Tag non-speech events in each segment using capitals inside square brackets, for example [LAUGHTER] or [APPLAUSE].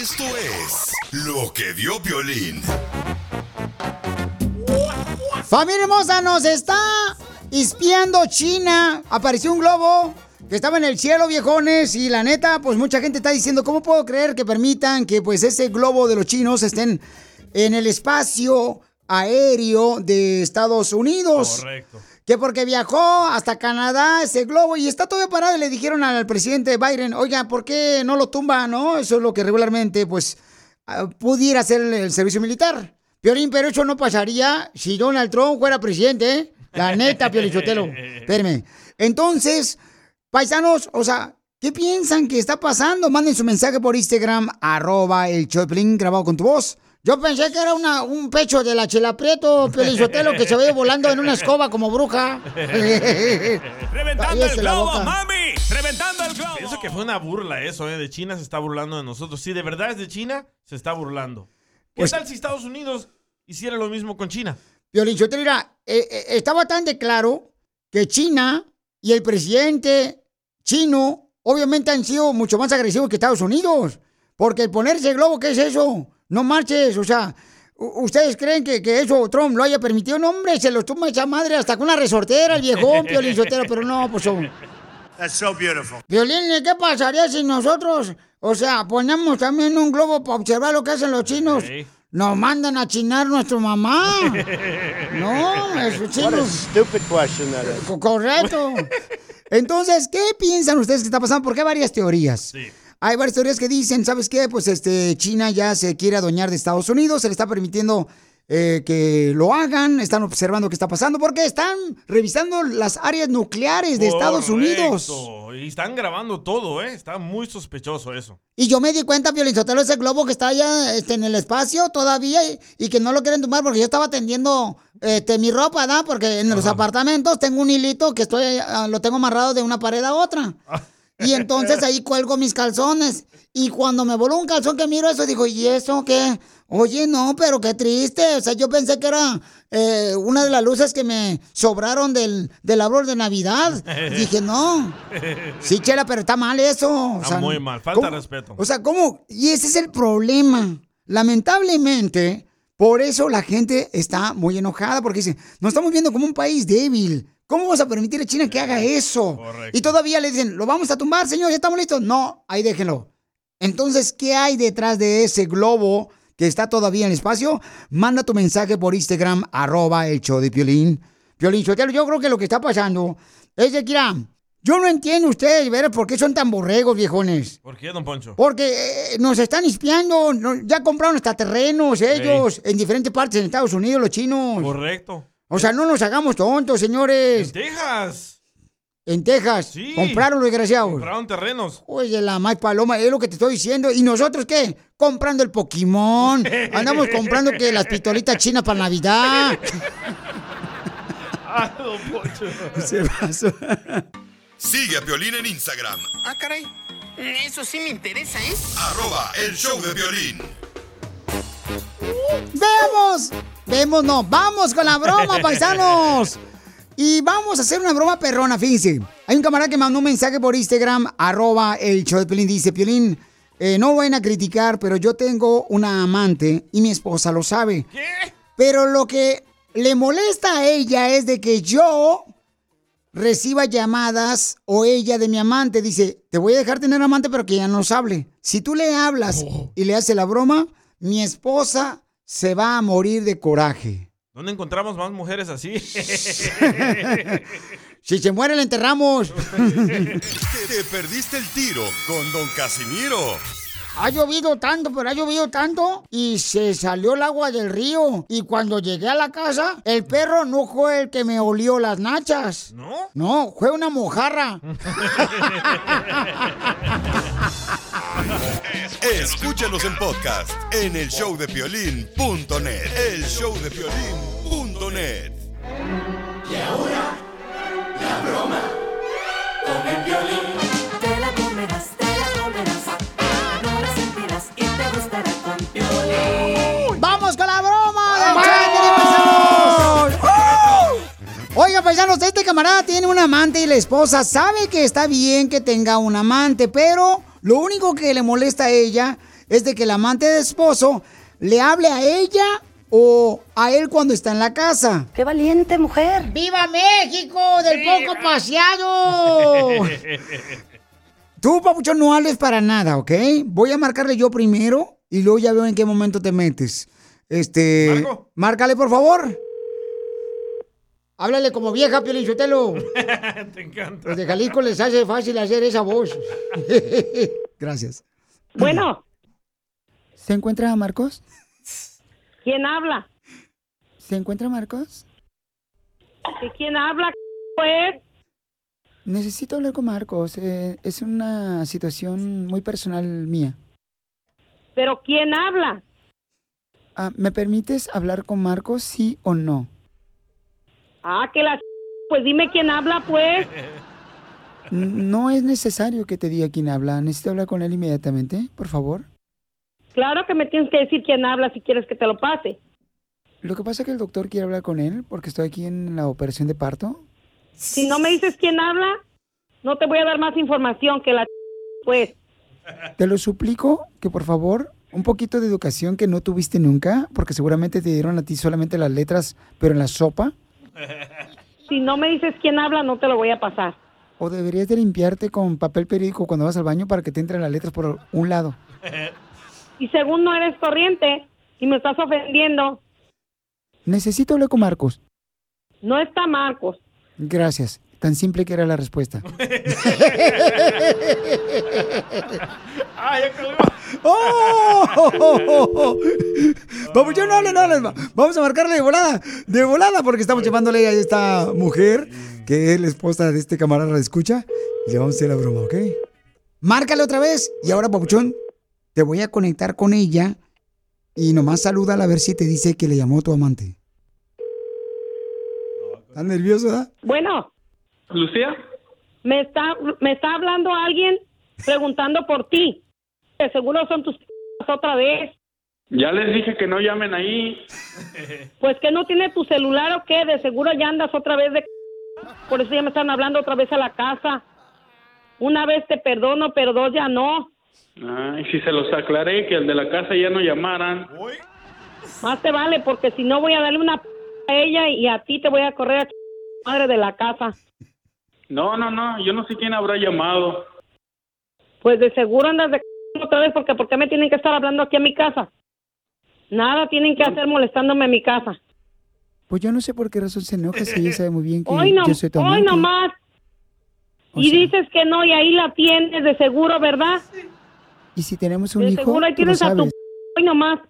Esto es lo que vio Violín. Familia hermosa, nos está espiando China. Apareció un globo que estaba en el cielo, viejones, y la neta, pues mucha gente está diciendo, ¿cómo puedo creer que permitan que pues ese globo de los chinos estén en el espacio aéreo de Estados Unidos? Correcto. Que porque viajó hasta Canadá ese globo y está todavía parado y le dijeron al presidente Biden, oiga, ¿por qué no lo tumba, no? Eso es lo que regularmente, pues, ah, pudiera hacer el, servicio militar. Piolín, pero eso no pasaría si Donald Trump fuera presidente, ¿eh? La neta, Piolín Sotelo. [LAUGHS] Espérame. Entonces, paisanos, o sea, ¿qué piensan que está pasando? Manden su mensaje por Instagram, arroba el Piolín, grabado con tu voz. Yo pensé que era una, un pecho de la chela prieto, Piolín Sotelo, que se ve volando en una escoba como bruja. [LAUGHS] ¡Reventando Cállese el globo, mami! ¡Reventando el globo! Pienso que fue una burla eso, ¿eh? De China se está burlando de nosotros. Si de verdad es de China, se está burlando. ¿Qué Pues- tal si Estados Unidos hiciera lo mismo con China? Piolín Sotelo, mira, eh, eh, está bastante claro que China y el presidente chino obviamente han sido mucho más agresivos que Estados Unidos. Porque el ponerse el globo, ¿qué es eso? No marches, o sea, ¿ustedes creen que, que eso Trump lo haya permitido? No, hombre, se lo toma esa madre hasta con una resortera, el viejón, [LAUGHS] Piolín Sotelo, pero no, pues son... That's so beautiful. Violín, ¿y ¿qué pasaría si nosotros, o sea, ponemos también un globo para observar lo que hacen los chinos? Nos mandan a chinar nuestra mamá. [LAUGHS] No, es What a chino. stupid question that is. Correcto. [LAUGHS] Entonces, ¿qué piensan ustedes que está pasando? Porque hay varias teorías. Sí. Hay varias teorías que dicen, ¿sabes qué? Pues este China ya se quiere adueñar de Estados Unidos, se le está permitiendo eh, que lo hagan, están observando qué está pasando, porque están revisando las áreas nucleares de Estados Unidos. Y están grabando todo, ¿eh? Está muy sospechoso eso. Y yo me di cuenta, Violizotelo, ese globo que está allá este, en el espacio todavía y, y que no lo quieren tomar porque yo estaba tendiendo este, mi ropa, ¿no? Porque en los apartamentos tengo un hilito que estoy, ah, lo tengo amarrado de una pared a otra. Y entonces ahí cuelgo mis calzones. Y cuando me voló un calzón que miro eso, digo, ¿y eso qué? Oye, no, pero qué triste. O sea, yo pensé que era eh, una de las luces que me sobraron del, del árbol de Navidad. [LAUGHS] Dije, no. Sí, chela, pero está mal eso. O Está sea, muy mal, falta ¿cómo? respeto. O sea, ¿cómo? Y ese es el problema. Lamentablemente, por eso la gente está muy enojada, porque dice, nos estamos viendo como un país débil. ¿Cómo vamos a permitir a China que haga eso? Correcto. Y todavía le dicen, lo vamos a tumbar, señor, ya estamos listos. No, ahí déjenlo. Entonces, ¿qué hay detrás de ese globo que está todavía en el espacio? Manda tu mensaje por Instagram, arroba el show de Piolín. Piolín yo creo que lo que está pasando es de que, mira, yo no entiendo ustedes, ver por qué son tan borregos, viejones. ¿Por qué, don Poncho? Porque eh, nos están espiando, no- ya compraron hasta terrenos ellos en diferentes partes en Estados Unidos, los chinos. Correcto. O sea, no nos hagamos tontos, En señores. Texas. En Texas, Sí. compraron los desgraciados. Compraron terrenos. Oye, la Mike Paloma, es lo que te estoy diciendo. ¿Y nosotros qué? Comprando el Pokémon. [LAUGHS] Andamos comprando que las pistolitas chinas para Navidad. [LAUGHS] Ah. Se pasó. Sigue a Violín en Instagram, Ah, caray. Eso sí me interesa, ¿eh? arroba el show de violín. ¡Vemos! Vemos, no. Vamos con la broma, [LAUGHS] paisanos. Y vamos a hacer una broma perrona, fíjense. Hay un camarada que mandó un mensaje por Instagram, arroba el show de Piolín. Dice, Piolín, eh, no vayan a criticar, pero yo tengo una amante y mi esposa lo sabe. ¿Qué? Pero lo que le molesta a ella es de que yo reciba llamadas o ella de mi amante. Dice, te voy a dejar tener amante, pero que ya no nos hable. Si tú le hablas y le haces la broma, mi esposa se va a morir de coraje. ¿Dónde encontramos más mujeres así? [LAUGHS] Si se muere, la enterramos. [LAUGHS] Te perdiste el tiro con Don Casimiro. Ha llovido tanto, pero ha llovido tanto y se salió el agua del río. Y cuando llegué a la casa, el perro no fue el que me olió las nachas. ¿No? No, fue una mojarra. [LAUGHS] Escúchanos en podcast en el showdepiolín.net. El showdepiolín.net. Te la comerás, te la comerás. No la sentirás y te gustará con Piolín. ¡Vamos con la broma! Oiga, paisanos, este camarada tiene un amante y la esposa sabe que está bien que tenga un amante, pero lo único que le molesta a ella es de que el amante de esposo le hable a ella o a él cuando está en la casa. ¡Qué valiente mujer! ¡Viva México del poco paseado! [LAUGHS] Tú, papuchón, no hables para nada, ¿ok? Voy a marcarle yo primero y luego ya veo en qué momento te metes. Este. ¿Marco? Márcale, por favor. Háblale como vieja, Piolichotelo. [LAUGHS] Te encanta. Los de Jalisco les hace fácil hacer esa voz. [LAUGHS] Gracias. Bueno, ¿Se encuentra Marcos? ¿quién habla? ¿Se encuentra Marcos? ¿De quién habla? Pues, Necesito hablar con Marcos. eh, es una situación muy personal mía. ¿pero quién habla? Ah, ¿Me permites hablar con Marcos, sí o no? Ah, que la... Pues dime quién habla, pues. No es necesario que te diga quién habla. Necesito hablar con él inmediatamente, por favor. Claro que me tienes que decir quién habla si quieres que te lo pase. Lo que pasa es que el doctor quiere hablar con él porque estoy aquí en la operación de parto. Si no me dices quién habla, no te voy a dar más información que la... Pues, Te lo suplico que por favor, un poquito de educación que no tuviste nunca, porque seguramente te dieron a ti solamente las letras, pero en la sopa. Si no me dices quién habla, no te lo voy a pasar. O deberías de limpiarte con papel periódico cuando vas al baño para que te entren las letras por un lado. [LAUGHS] Y según no eres corriente y me estás ofendiendo, Necesito hablar con Marcos. no está Marcos. Gracias. Tan simple que era la respuesta. [LAUGHS] ¡Ah, ya! ¡Oh! Vamos, yo no hable, no hable. Vamos a marcarle de volada, de volada, porque estamos llamándole a esta mujer, que es la esposa de este camarada, la escucha, y le vamos a hacer la broma, ¿ok? Márcale otra vez, y ahora, papuchón, te voy a conectar con ella, y nomás salúdala a ver si te dice que le llamó tu amante. ¿Estás nervioso, verdad? Bueno, Lucía, me está, me está hablando alguien preguntando por ti. De seguro son tus otra vez. ya les dije que no llamen ahí. [LAUGHS] Pues que no tiene tu celular o qué, de seguro ya andas otra vez de... Por eso ya me están hablando otra vez a la casa. Una vez te perdono, pero dos ya no. Ay, si se los aclaré que el de la casa ya no llamaran. Más te vale, porque si no voy a darle una p a ella y a ti te voy a correr a madre de la casa. No, no, no, yo no sé quién habrá llamado. Pues de seguro andas de c- otra vez, porque ¿por qué me tienen que estar hablando aquí a mi casa? Nada tienen que hacer molestándome en mi casa. Pues yo no sé por qué razón se enoja si ella sabe muy bien que Hoy no, yo soy tu hoy amante. nomás. O y sea- dices que no, y ahí la tienes de seguro, ¿verdad? Y si tenemos un De hijo, seguro ahí tú lo tienes a tu sabes. hoy nomás.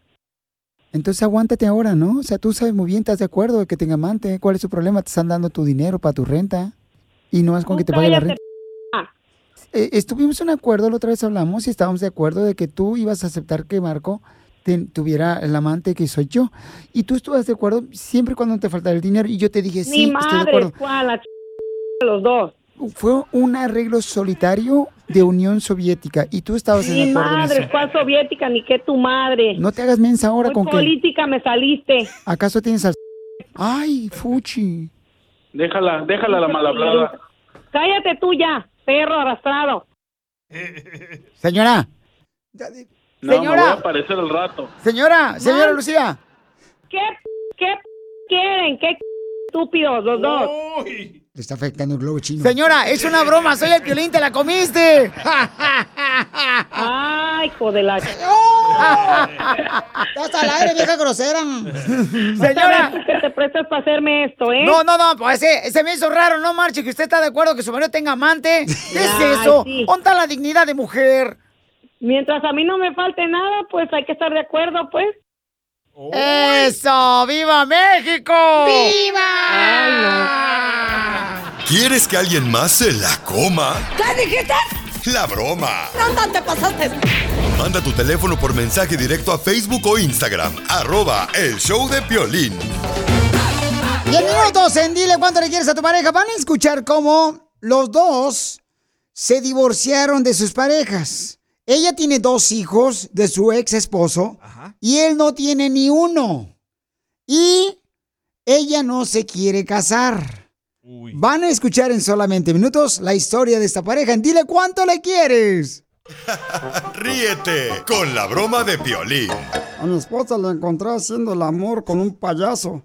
Entonces aguántate ahora, ¿no? O sea, tú sabes muy bien, estás de acuerdo de que tenga amante. ¿Cuál es su problema? Te están dando tu dinero para tu renta. Y no es con que te pague la renta. Eh, estuvimos en acuerdo, la otra vez hablamos y estábamos de acuerdo de que tú ibas a aceptar que Marco te- tuviera el amante que soy yo. Y tú estuviste de acuerdo siempre cuando te faltara el dinero. Y yo te dije, Ni sí, estoy de madre, acuerdo. ¿cuál? La ch... los dos. Fue un arreglo solitario de Unión Soviética y tú estabas Ni en acuerdo en madre. ¿cuál soviética? Ni que tu madre. No te hagas mensa ahora Muy con que... política me saliste. ¿Acaso tienes al... Ay, Fuchi. Déjala, déjala la mal hablada. Cállate tú ya, perro arrastrado. Señora. No, me voy Señora. a aparecer al rato. Señora, señora. Lucía. ¿Qué, qué quieren? ¿Qué estúpidos los dos? Le está afectando el globo chino. Señora, es una broma, soy el violín, te la comiste. Ay, hijo de la... [LAUGHS] Estás al aire, vieja grosera. Señora. que te prestas para hacerme esto, ¿eh? No, no, no, pues ese, ese me hizo raro, no marche, que usted está de acuerdo que su marido tenga amante. ¿Qué es Ay, eso? sí. ¿Dónde está la dignidad de mujer? Mientras a mí no me falte nada, pues hay que estar de acuerdo, pues. ¡Eso! ¡Viva México! ¿Quieres que alguien más se la coma? ¿Qué dijiste? La broma. No, no te pasaste. Manda tu teléfono por mensaje directo a Facebook o Instagram. Arroba el show de Piolín. Diez minutos en Dile cuánto le quieres a tu pareja. Van a escuchar cómo los dos se divorciaron de sus parejas. Ella tiene dos hijos de su ex esposo y él no tiene ni uno. Y ella no se quiere casar. Van a escuchar en solamente minutos la historia de esta pareja. En Dile cuánto le quieres. [LAUGHS] Ríete con la broma de Piolín. A mi esposa la encontré haciendo el amor con un payaso.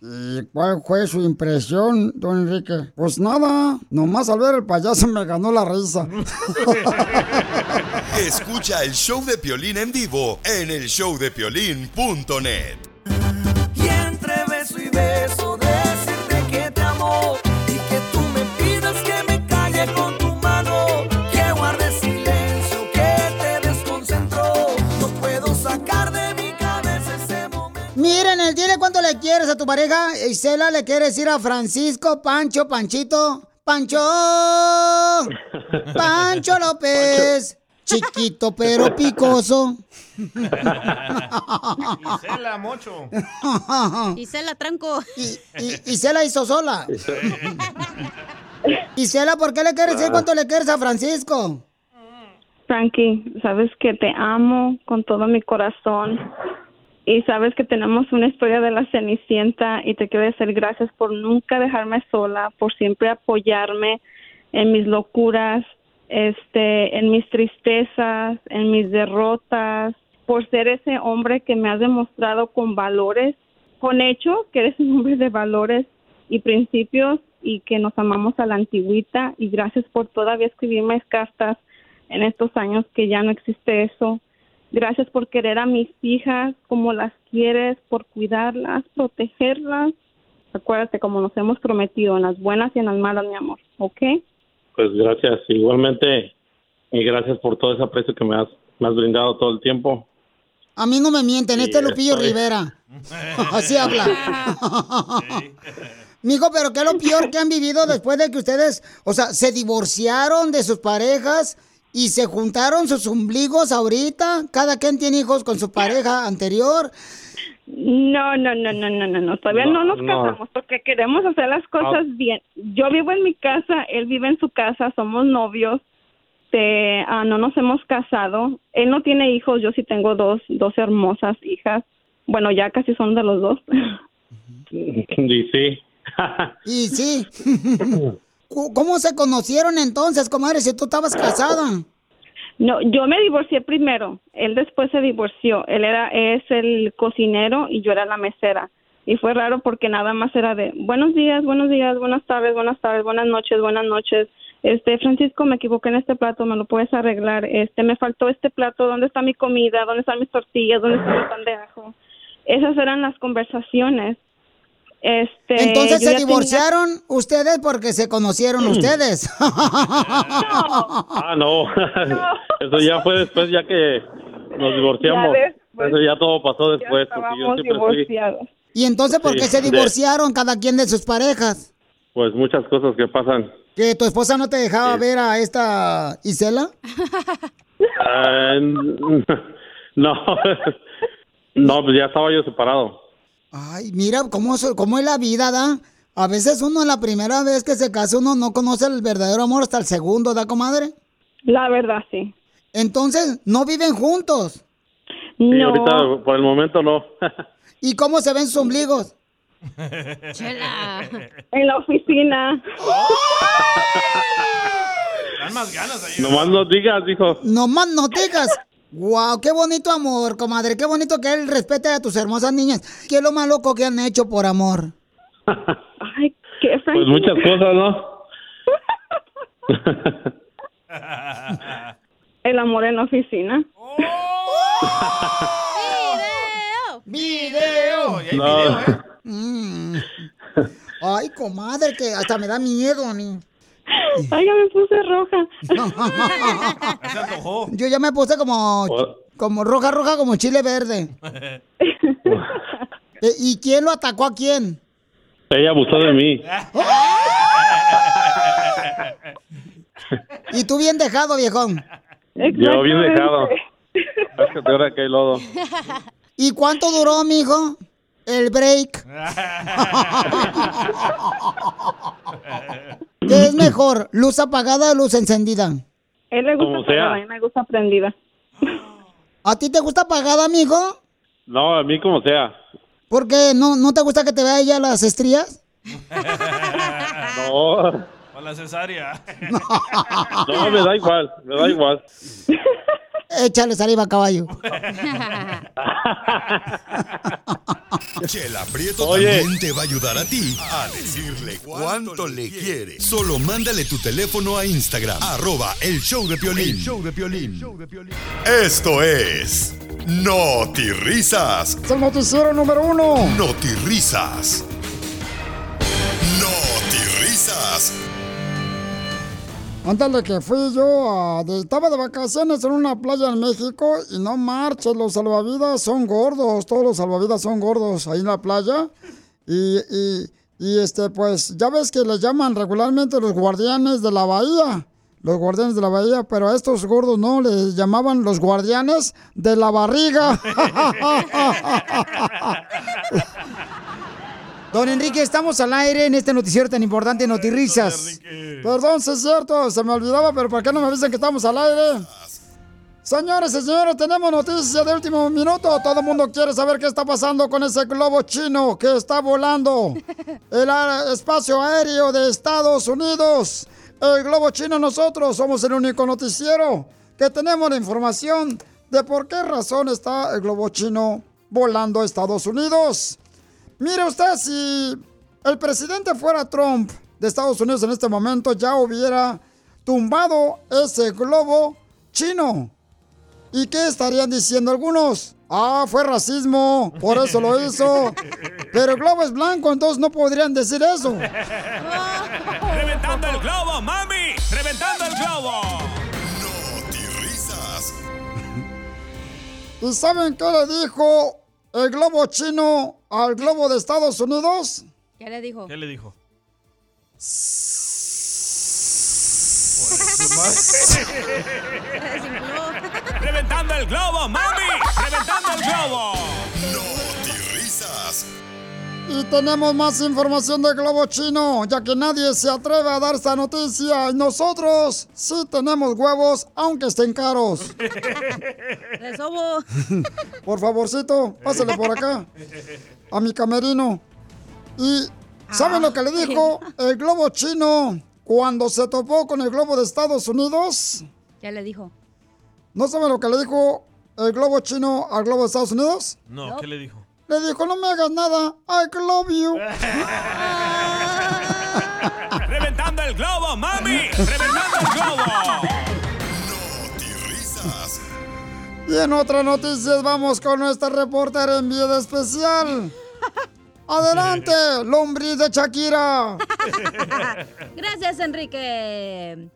¿Y cuál fue su impresión, don Enrique? Pues nada, nomás al ver el payaso me ganó la risa. [LAUGHS] Escucha el show de Piolín en vivo en el showdepiolín.net. Miren, el dile cuánto le quieres a tu pareja. Isela le quiere decir a Francisco, Pancho, Panchito, Pancho, Pancho López. Chiquito pero picoso. Isela Mocho. Isela Tranco. Y, y, Isela hizo sola. Isela, ¿por qué le quieres decir cuánto le quieres a Francisco? Frankie, sabes que te amo con todo mi corazón y sabes que tenemos una historia de la Cenicienta y te quiero decir gracias por nunca dejarme sola, por siempre apoyarme en mis locuras, este, en mis tristezas, en mis derrotas, por ser ese hombre que me has demostrado con valores, con hecho que eres un hombre de valores y principios y que nos amamos a la antigüita y gracias por todavía escribirme cartas en estos años que ya no existe eso. Gracias por querer a mis hijas como las quieres, por cuidarlas, protegerlas. Acuérdate como nos hemos prometido, en las buenas y en las malas, mi amor, ¿ok? Pues gracias, igualmente, y gracias por todo ese aprecio que me has, me has brindado todo el tiempo. A mí no me mienten, Sí, este es Lupillo estoy- Rivera. [LAUGHS] Así habla. Mijo, pero ¿qué es lo peor que han vivido después de que ustedes, o sea, se divorciaron de sus parejas y se juntaron sus ombligos ahorita? Cada quien tiene hijos con su pareja anterior. No, no, no, no, no, no, no. Todavía no, No, nos no. casamos porque queremos hacer las cosas bien. Yo vivo en mi casa, él vive en su casa, somos novios. Te- ah, no nos hemos casado. Él no tiene hijos, yo sí tengo dos, dos hermosas hijas. Bueno, ya casi son de los dos. [LAUGHS] Y sí, Y sí. [LAUGHS] ¿Cómo se conocieron entonces, comadre, si tú estabas casada? No, yo me divorcié primero. Él después se divorció. Él era es el cocinero y yo era la mesera. Y fue raro porque nada más era de buenos días, buenos días, buenas tardes, buenas tardes, buenas noches, buenas noches. Este, Francisco, me equivoqué en este plato, me lo puedes arreglar. Este, me faltó este plato, ¿dónde está mi comida? ¿Dónde están mis tortillas? ¿Dónde está mi pan de ajo? Esas eran las conversaciones. Este, Entonces se ya tenía- divorciaron ustedes porque se conocieron ustedes. [LAUGHS] ah, no, [LAUGHS] eso ya fue después, ya que nos divorciamos. Ya después. Eso ya todo pasó después, porque yo siempre fui, divorciados. ¿Y entonces por qué Sí, se de- divorciaron cada quien de sus parejas? pues muchas cosas que pasan. ¿Que tu esposa no te dejaba ver a esta Isela? Ah, [LAUGHS] no, no, pues ya estaba yo separado. Ay, mira cómo, es- cómo es la vida, ¿da? A veces uno la primera vez que se casa uno no conoce el verdadero amor hasta el segundo, ¿da, comadre? La verdad, sí. Entonces, ¿no viven juntos? Sí, ahorita por el momento no. [LAUGHS] ¿Y cómo se ven sus ombligos? [LAUGHS] En la oficina. Dan más ganas ahí. Nomás no digas, dijo. No más no digas. Wow, qué bonito amor, comadre. Qué bonito que él respete a tus hermosas niñas. ¿Qué es lo más loco que han hecho por amor? [LAUGHS] Ay, qué Pues muchas cosas, ¿no? [LAUGHS] [LAUGHS] El amor en la oficina. ¡Video! No. Mm. Ay, comadre, que hasta me da miedo, ni. Ay, [LAUGHS] ya me puse roja. [LAUGHS] Yo ya me puse como, como roja, roja, como chile verde. [LAUGHS] Eh, ¿Y quién lo atacó a quién? Ella abusó de mí. Y tú bien dejado, viejón. Yo bien dejado. Es que ahora que hay lodo. ¿Y cuánto duró, mijo? El break. [LAUGHS] ¿Qué es mejor, luz apagada o luz encendida? Él le gusta Como sea. apagada, a mí me gusta prendida. ¿A ti te gusta apagada, mijo? No, a mí como sea. ¿Por qué? ¿No, ¿No te gusta que te vea ella las estrías? [LAUGHS] No, O la cesárea. [LAUGHS] no, me da igual, me da igual. Échale saliva, caballo. Chela Prieto Oye. también te va a ayudar a ti a decirle cuánto le quiere. Solo mándale tu teléfono a Instagram, arroba el show de Piolín. show de Piolín. Esto es Risas. Es el noticiero número uno. Risas. Risas. Ándale que fui yo, a- de- estaba de vacaciones en una playa en México y no marches, los salvavidas son gordos, todos los salvavidas son gordos ahí en la playa. Y, y, y, este, pues ya ves que les llaman regularmente los guardianes de la bahía, los guardianes de la bahía, pero a estos gordos no, les llamaban los guardianes de la barriga. [LAUGHS] [LAUGHS] Don Enrique, estamos al aire en este noticiero tan importante, Notirrisas. Perdón, sí es cierto, se me olvidaba, pero ¿por qué no me avisan que estamos al aire? Señores y señores, tenemos noticias de último minuto. Todo el mundo quiere saber qué está pasando con ese globo chino que está volando el espacio aéreo de Estados Unidos. El globo chino, nosotros somos el único noticiero que tenemos la información de por qué razón está el globo chino volando a Estados Unidos. Mire usted, si el presidente fuera Trump de Estados Unidos en este momento, ya hubiera tumbado ese globo chino. ¿Y qué estarían diciendo algunos? Ah, fue racismo, por eso lo hizo. Pero el globo es blanco, entonces no podrían decir eso. ¡Reventando el globo, mami! ¡Reventando el globo! Risas. ¿Y saben qué le dijo el globo chino al globo de Estados Unidos? ¿Qué le dijo? ¿Qué le dijo? [LAUGHS] ¡Reventando el globo, mami! ¡Reventando el globo! Risas. Y tenemos más información del globo chino, ya que nadie se atreve a dar esta noticia. Y nosotros sí tenemos huevos, aunque estén caros. [LAUGHS] De sobo. Por favorcito, pásale por acá, [LAUGHS] a mi camerino. ¿Y saben lo que le dijo [LAUGHS] el globo chino cuando se topó con el globo de Estados Unidos? ¿Qué le dijo? ¿No saben lo que le dijo el globo chino al globo de Estados Unidos? No, ¿qué le dijo? Le dijo, no me hagas nada, I love you. [LAUGHS] ¡Reventando el globo, mami! ¡Reventando el globo! Risas. Y en otras noticias vamos con nuestra reportera en vida especial. Adelante, lombriz de Shakira. Gracias, Enrique.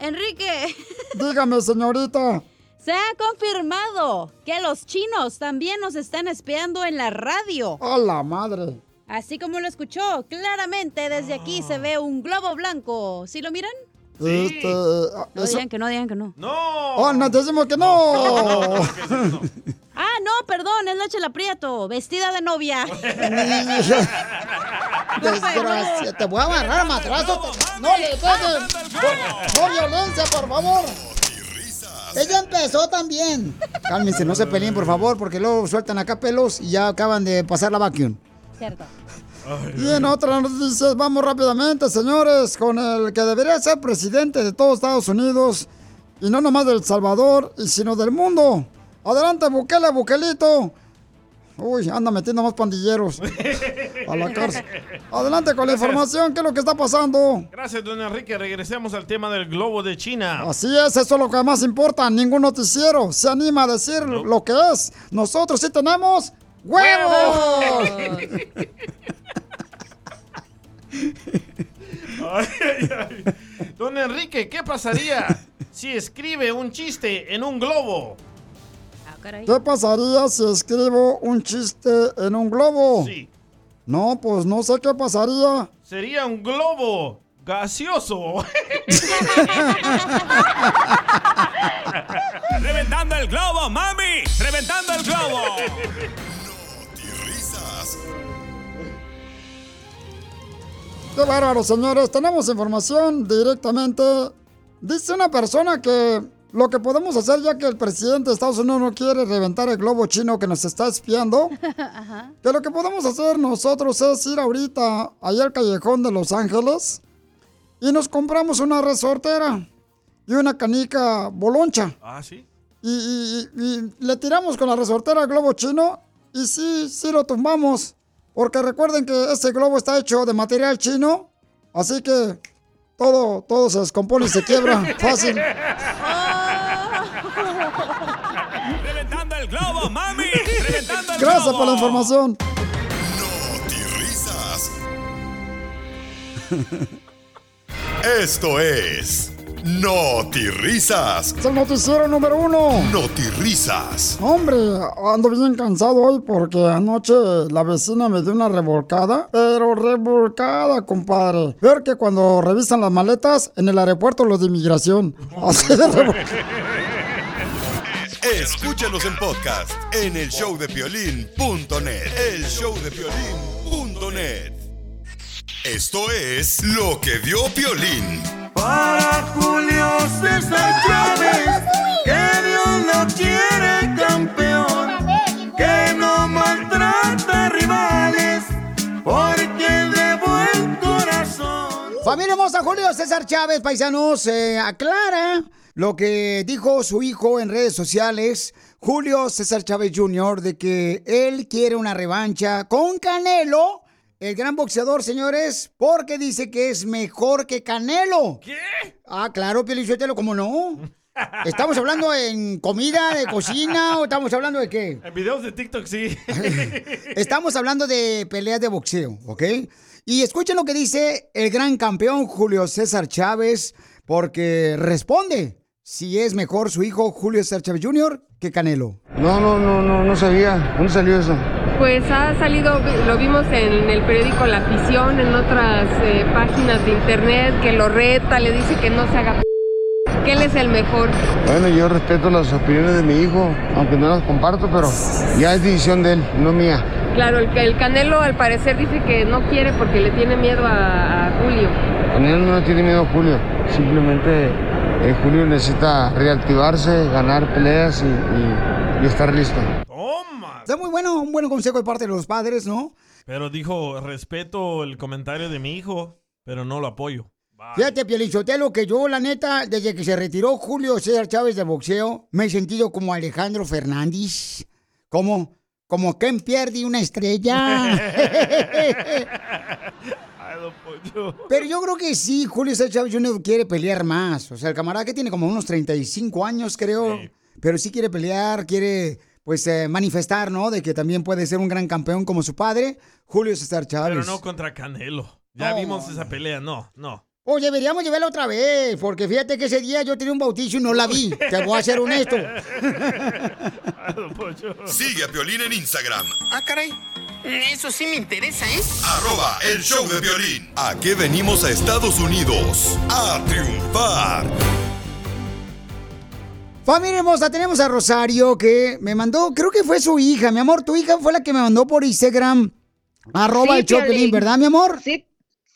Enrique. Dígame, señorita. Se ha confirmado que los chinos también nos están espiando en la radio. A la madre. Así como lo escuchó, claramente desde aquí se ve un globo blanco. ¿Sí lo miran? Este, ah, No eso- digan que no, digan que no. ¡No! Oh, no, decimos que no. Ah, no, perdón, es la Chela Prieto, vestida de novia. [LAUGHS] [LAUGHS] Desgracia, te voy a agarrar a matrazo. No le peguen. No violencia, por favor. Ella empezó también. Cálmense, no se peleen, por favor, porque luego sueltan acá pelos y ya acaban de pasar la vacuum. Cierto. Y en otras noticias, vamos rápidamente, señores, con el que debería ser presidente de todos Estados Unidos, y no nomás del Salvador, sino del mundo. Adelante, Bukele, Bukelito. Uy, anda metiendo más pandilleros a la cárcel. Adelante con la información, ¿qué es lo que está pasando? Gracias, don Enrique. Regresemos al tema del globo de China. Así es, eso es lo que más importa. Ningún noticiero se anima a decir lo que es. Nosotros sí tenemos huevos. [LAUGHS] Ay, ay, ay. Don Enrique, ¿qué pasaría si escribe un chiste en un globo? ¿Qué pasaría si escribo un chiste en un globo? Sí. No, pues no sé qué pasaría. Sería un globo gaseoso. [LAUGHS] ¡Reventando el globo, mami! ¡Reventando el globo! risas. Qué bárbaro, señores. Tenemos información directamente. Dice una persona que lo que podemos hacer, ya que el presidente de Estados Unidos no quiere reventar el globo chino que nos está espiando, [LAUGHS] que lo que podemos hacer nosotros es ir ahorita allá al callejón de Los Ángeles y nos compramos una resortera y una canica boloncha. Ah, sí. Y, y- y- y le tiramos con la resortera al globo chino y sí, sí lo tumbamos. Porque recuerden que este globo está hecho de material chino, así que todo, todo se descompone y se quiebra [LAUGHS] fácil. Gracias por la información. risas. [LAUGHS] Esto es Risas. Es el noticiero número uno. Risas. Hombre, ando bien cansado hoy porque anoche la vecina me dio una revolcada, pero revolcada, compadre. Peor que cuando revisan las maletas en el aeropuerto los de inmigración. [LAUGHS] Así de revol- Escúchanos en podcast en el showdepiolín.net. El showdepiolín.net. Esto es lo que vio Piolín. Para Julio César Chávez, que Dios lo quiere campeón, que no maltrata rivales, porque de buen corazón. Familia hermosa, Julio César Chávez, paisanos, eh, aclara lo que dijo su hijo en redes sociales, Julio César Chávez Jr., de que él quiere una revancha con Canelo, el gran boxeador, señores, porque dice que es mejor que Canelo. ¿Qué? Ah, claro, Pielichotelo, ¿cómo no? ¿Estamos hablando en comida, de cocina o estamos hablando de qué? En videos de TikTok, sí. [LAUGHS] Estamos hablando de peleas de boxeo, ¿ok? Y escuchen lo que dice el gran campeón Julio César Chávez, porque responde si es mejor su hijo Julio César Chávez Jr. que Canelo. No, no, no, no, no sabía. ¿Dónde salió eso? Pues ha salido, lo vimos en el periódico La Afición, en otras eh, páginas de internet, que lo reta, le dice que no se haga p que él es el mejor. Bueno, yo respeto las opiniones de mi hijo, aunque no las comparto, pero ya es decisión de él, no mía. Claro, el, el Canelo al parecer dice que no quiere porque le tiene miedo a, a Julio. Canelo no le tiene miedo a Julio, simplemente eh, Julio necesita reactivarse, ganar peleas y, y- y estar listo. Está muy bueno, un buen consejo de parte de los padres, ¿no? Pero dijo, respeto el comentario de mi hijo, pero no lo apoyo. Fíjate, Pielichotelo, que yo, la neta, desde que se retiró Julio César Chávez de boxeo, me he sentido como Alejandro Fernández. Como, como quien pierde una estrella. [LAUGHS] [LAUGHS] Ay, don Poncho. Pero yo creo que sí, Julio César Chávez Jr. quiere pelear más. O sea, el camarada que tiene como unos 35 años, creo. Pero sí quiere pelear, quiere, pues, eh, manifestar, ¿no? De que también puede ser un gran campeón como su padre, Julio César Chávez. Pero no contra Canelo. Ya No, vimos esa pelea, no, no. Oye, deberíamos llevarla otra vez, porque fíjate que ese día yo tenía un bautizo y no la vi. Te voy a ser honesto. [LAUGHS] Sigue a Piolín en Instagram. Ah, caray. Eso sí me interesa, ¿eh? Arroba el show de violín. ¿A qué venimos a Estados Unidos? A triunfar. Familia hermosa, tenemos a Rosario que me mandó, creo que fue su hija, mi amor. Tu hija fue la que me mandó por Instagram. Arroba Sí, el show de Piolín, Piolín. ¿verdad, mi amor? Sí,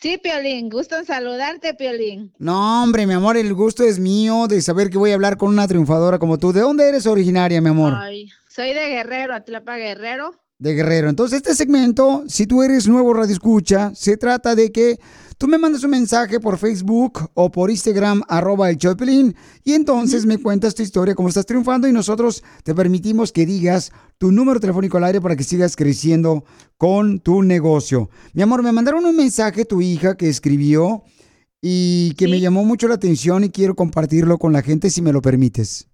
sí, Piolín. Gusto en saludarte, Piolín. No, hombre, mi amor, el gusto es mío de saber que voy a hablar con una triunfadora como tú. ¿De dónde eres originaria, mi amor? Ay, soy de Guerrero, Atlapa Guerrero. De Guerrero. Entonces, este segmento, si tú eres nuevo Radio Escucha, se trata de que tú me mandas un mensaje por Facebook o por Instagram, arroba el Choplin, y entonces me cuentas tu historia, cómo estás triunfando, y nosotros te permitimos que digas tu número telefónico al aire para que sigas creciendo con tu negocio. Mi amor, me mandaron un mensaje tu hija que escribió y que me llamó mucho la atención y quiero compartirlo con la gente si me lo permites.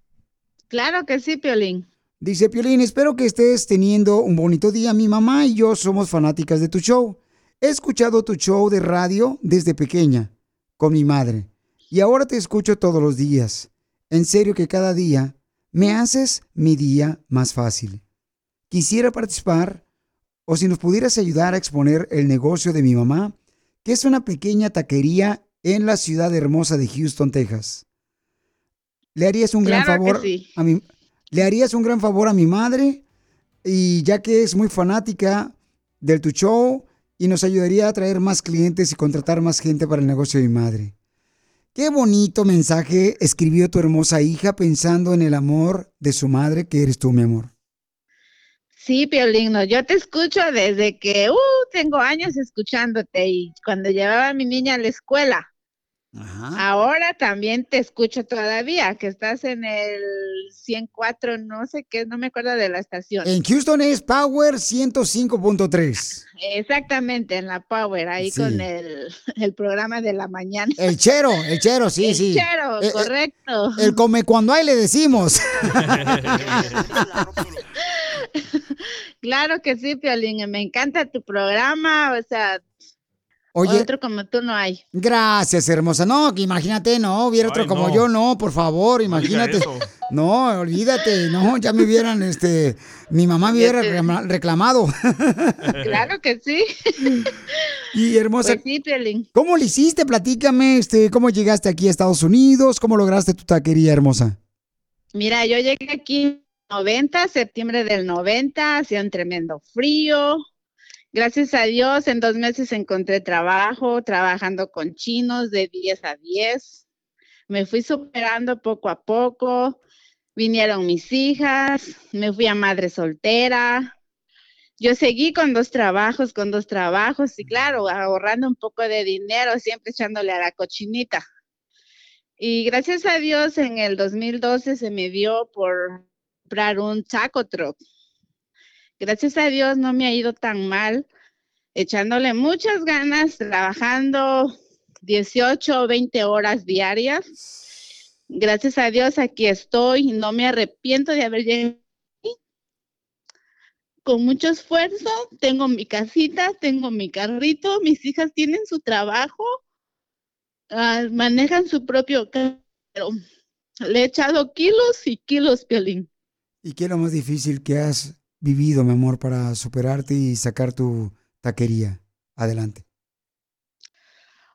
Claro que sí, Piolín. Dice Piolín, espero que estés teniendo un bonito día. Mi mamá y yo somos fanáticas de tu show. He escuchado tu show de radio desde pequeña, con mi madre. Y ahora te escucho todos los días. En serio que cada día me haces mi día más fácil. Quisiera participar o si nos pudieras ayudar a exponer el negocio de mi mamá, que es una pequeña taquería en la ciudad hermosa de Houston, Texas. Le harías un gran Claro favor sí. a mi le harías un gran favor a mi madre y ya que es muy fanática del tu show y nos ayudaría a traer más clientes y contratar más gente para el negocio de mi madre. Qué bonito mensaje escribió tu hermosa hija pensando en el amor de su madre que eres tú, mi amor. Sí, Piolín, no, yo te escucho desde que uh, tengo años escuchándote y cuando llevaba a mi niña a la escuela. Ahora también te escucho todavía, que estás en el 104, no sé qué, no me acuerdo de la estación. En Houston es Power 105.3. Exactamente, en la Power, ahí Sí. con el, el programa de la mañana. El chero, el chero, sí, El sí. chero, Eh, eh, correcto. El come cuando hay le decimos. [LAUGHS] Claro que sí, Piolín, me encanta tu programa, o sea, Oye. otro como tú no hay. Gracias, hermosa. No, imagínate, no, hubiera otro Ay, como no. yo, no, por favor, imagínate. No, olvídate, no, ya me hubieran, este, mi mamá me hubiera reclama- reclamado. [LAUGHS] Claro que sí. [LAUGHS] Y hermosa, Pues sí. ¿cómo le hiciste? Platícame, este, cómo llegaste aquí a Estados Unidos, cómo lograste tu taquería, hermosa. Mira, yo llegué aquí en 90, septiembre del 90, hacía un tremendo frío. Gracias a Dios, en dos meses encontré trabajo, trabajando con chinos de 10 a 10. Me fui superando poco a poco. Vinieron mis hijas, me fui a madre soltera. Yo seguí con dos trabajos, con dos trabajos y claro, ahorrando un poco de dinero, siempre echándole a la cochinita. Y gracias a Dios en el 2012 se me dio por comprar un taco truck. Gracias a Dios no me ha ido tan mal, echándole muchas ganas, trabajando 18 o 20 horas diarias. Gracias a Dios aquí estoy, no me arrepiento de haber llegado. Con mucho esfuerzo, tengo mi casita, tengo mi carrito, mis hijas tienen su trabajo, ah, manejan su propio carro. Le he echado kilos y kilos, Piolín. ¿Y qué es lo más difícil que has vivido, mi amor, para superarte y sacar tu taquería adelante?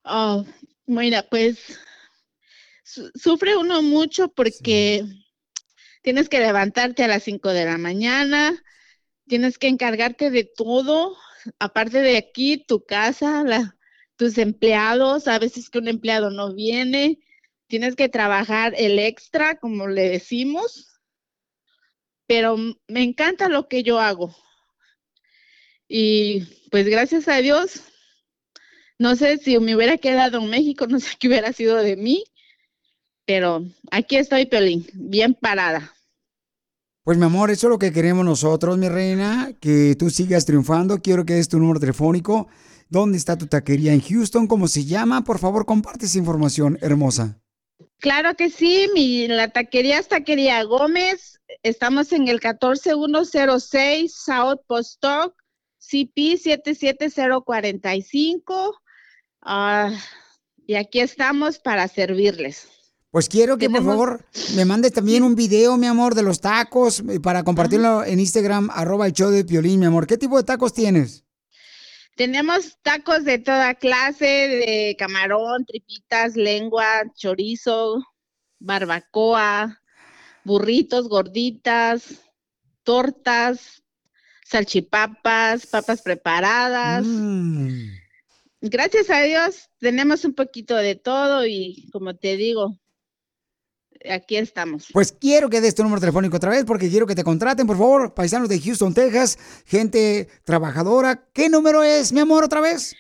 Ah, mira, pues su- sufre uno mucho porque tienes que levantarte a las 5 de la mañana, tienes que encargarte de todo, aparte de aquí, tu casa, la- tus empleados, a veces que un empleado no viene, tienes que trabajar el extra, como le decimos, pero me encanta lo que yo hago. Y pues gracias a Dios, no sé si me hubiera quedado en México, no sé [LAUGHS] qué hubiera sido de mí, pero aquí estoy, Piolín, bien parada. Pues mi amor, eso es lo que queremos nosotros, mi reina, que tú sigas triunfando. Quiero que des tu número telefónico. ¿Dónde está tu taquería en Houston? ¿Cómo se llama? Por favor, comparte esa información hermosa. Claro que sí, mi, la taquería es Taquería Gómez. Estamos en el 14106 South Postoc, CP 77045. Ah, y aquí estamos para servirles. Pues quiero que por favor me mandes también un video, mi amor, de los tacos eh, para compartirlo en Instagram, arroba el show de Piolín, mi amor. ¿Qué tipo de tacos tienes? Tenemos tacos de toda clase, de camarón, tripitas, lengua, chorizo, barbacoa, burritos, gorditas, tortas, salchipapas, papas preparadas. Mm. Gracias a Dios tenemos un poquito de todo y como te digo, aquí estamos. Pues quiero que des tu número telefónico otra vez porque quiero que te contraten, por favor, paisanos de Houston, Texas, gente trabajadora. ¿Qué número es, mi amor, otra vez?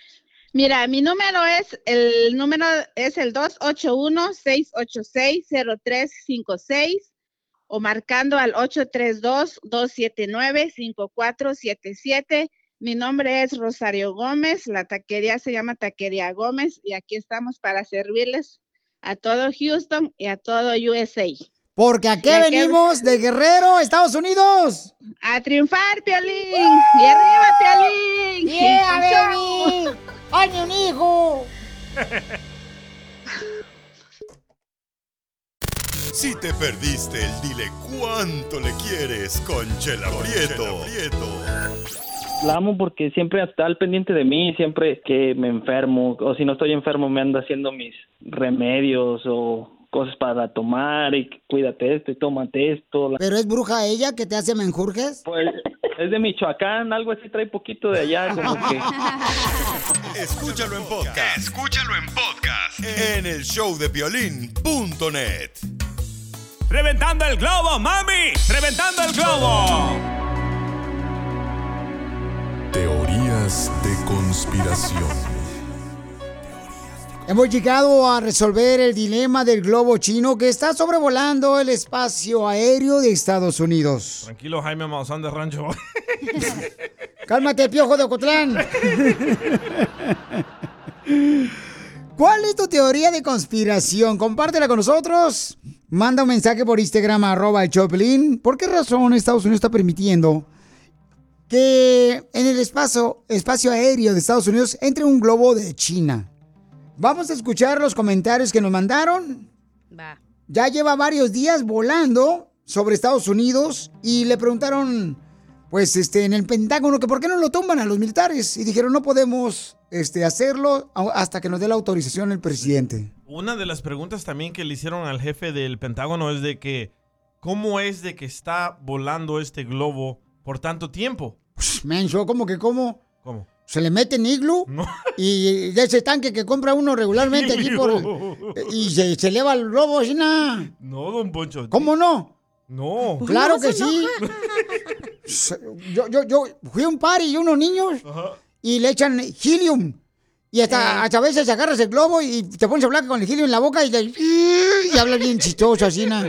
Mira, mi número es, el número es el 281-686-0356 o marcando al 832-279-5477. Mi nombre es Rosario Gómez, la taquería se llama Taquería Gómez y aquí estamos para servirles a todo Houston y a todo USA. Porque aquí Y aquí- venimos de Guerrero, Estados Unidos. A triunfar, Piolín. Y arriba, Piolín. Yeah, [LAUGHS] baby. ¡Ay, un hijo! [LAUGHS] Si te perdiste el dile cuánto le quieres con Chela Prieto. La amo porque siempre está al pendiente de mí, siempre que me enfermo o si no estoy enfermo me anda haciendo mis remedios o cosas para tomar y cuídate esto y tómate esto. ¿Pero es bruja ella que te hace menjurjes? Pues es de Michoacán, algo así trae poquito de allá, como que... [LAUGHS] Escúchalo en podcast. Escúchalo en podcast. En el showdepiolín.net. ¡Reventando el globo, mami! ¡Reventando el globo! Teorías de conspiración. Hemos llegado a resolver el dilema del globo chino que está sobrevolando el espacio aéreo de Estados Unidos. Tranquilo, Jaime Maussan de Rancho. [LAUGHS] Cálmate, piojo de Ocotlán. ¿Cuál es tu teoría de conspiración? Compártela con nosotros. Manda un mensaje por Instagram, arroba el Choplin. ¿Por qué razón Estados Unidos está permitiendo que en el espacio, espacio aéreo de Estados Unidos entre un globo de China? Vamos a escuchar los comentarios que nos mandaron. Va. Ya lleva varios días volando sobre Estados Unidos y le preguntaron, pues, este, en el Pentágono, que por qué no lo tumban a los militares. Y dijeron, no podemos este, hacerlo hasta que nos dé la autorización el presidente. Una de las preguntas también que le hicieron al jefe del Pentágono es de que, ¿cómo es de que está volando este globo por tanto tiempo? Menso, ¿cómo que cómo? ¿Cómo? Se le mete en iglu [LAUGHS] y de ese tanque que compra uno regularmente aquí por... Y se, se eleva el globo, así nada. No, don Poncho. ¿Cómo no? No. Claro que sí. [LAUGHS] Yo, yo, yo fui a un party y unos niños y le echan helium. Y hasta, hasta a veces agarras el globo y te pones a hablar con el helium en la boca y, le- y hablas bien chistoso así, ¿no?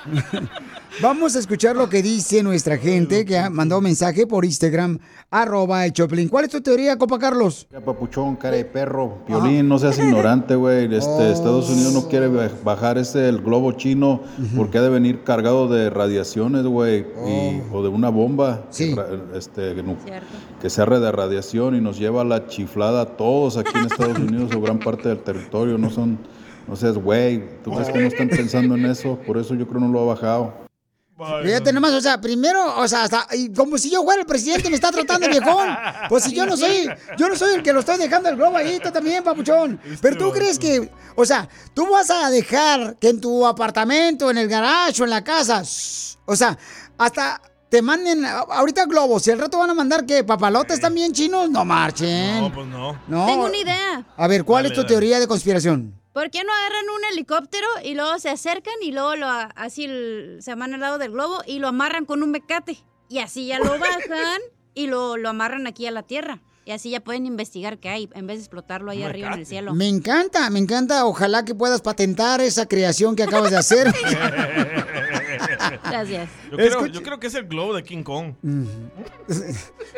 [LAUGHS] Vamos a escuchar lo que dice nuestra gente que ha mandado mensaje por Instagram, arroba el Choplin. ¿Cuál es tu teoría, Copa Carlos? Papuchón, cara de perro. Violín, no seas [LAUGHS] ignorante, güey. Este, Oh. Estados Unidos no quiere ba- bajar este el globo chino porque ha de venir cargado de radiaciones, güey, y- o de una bomba ra- este, que sea de radiación y nos lleva a la chiflada a todos aquí en Estados [LAUGHS] Unidos o gran parte del territorio. No son, no seas, güey. ¿Tú crees que no están [LAUGHS] pensando en eso? Por eso yo creo no lo ha bajado. Fíjate nomás, o sea, primero, o sea, hasta, y como si yo fuera el presidente, me está tratando de viejón. Pues si yo no soy, yo no soy el que lo estoy dejando el globo ahí, tú también, papuchón. Pero tú crees que, o sea, tú vas a dejar que en tu apartamento, en el garage o en la casa, shh, o sea, hasta te manden, ahorita globos, y al rato van a mandar que papalotes también chinos, no marchen. No, pues no. No. Tengo una idea. A ver, ¿cuál Dale, es tu dale. teoría de conspiración? ¿Por qué no agarran un helicóptero y luego se acercan y luego lo, así se van al lado del globo y lo amarran con un mecate? Y así ya lo bajan y lo, lo amarran aquí a la tierra. Y así ya pueden investigar qué hay en vez de explotarlo ahí arriba en el cielo. Me encanta, me encanta. Ojalá que puedas patentar esa creación que acabas de hacer. [LAUGHS] Gracias. Yo creo, Escuche- yo creo que es el globo de King Kong. [LAUGHS]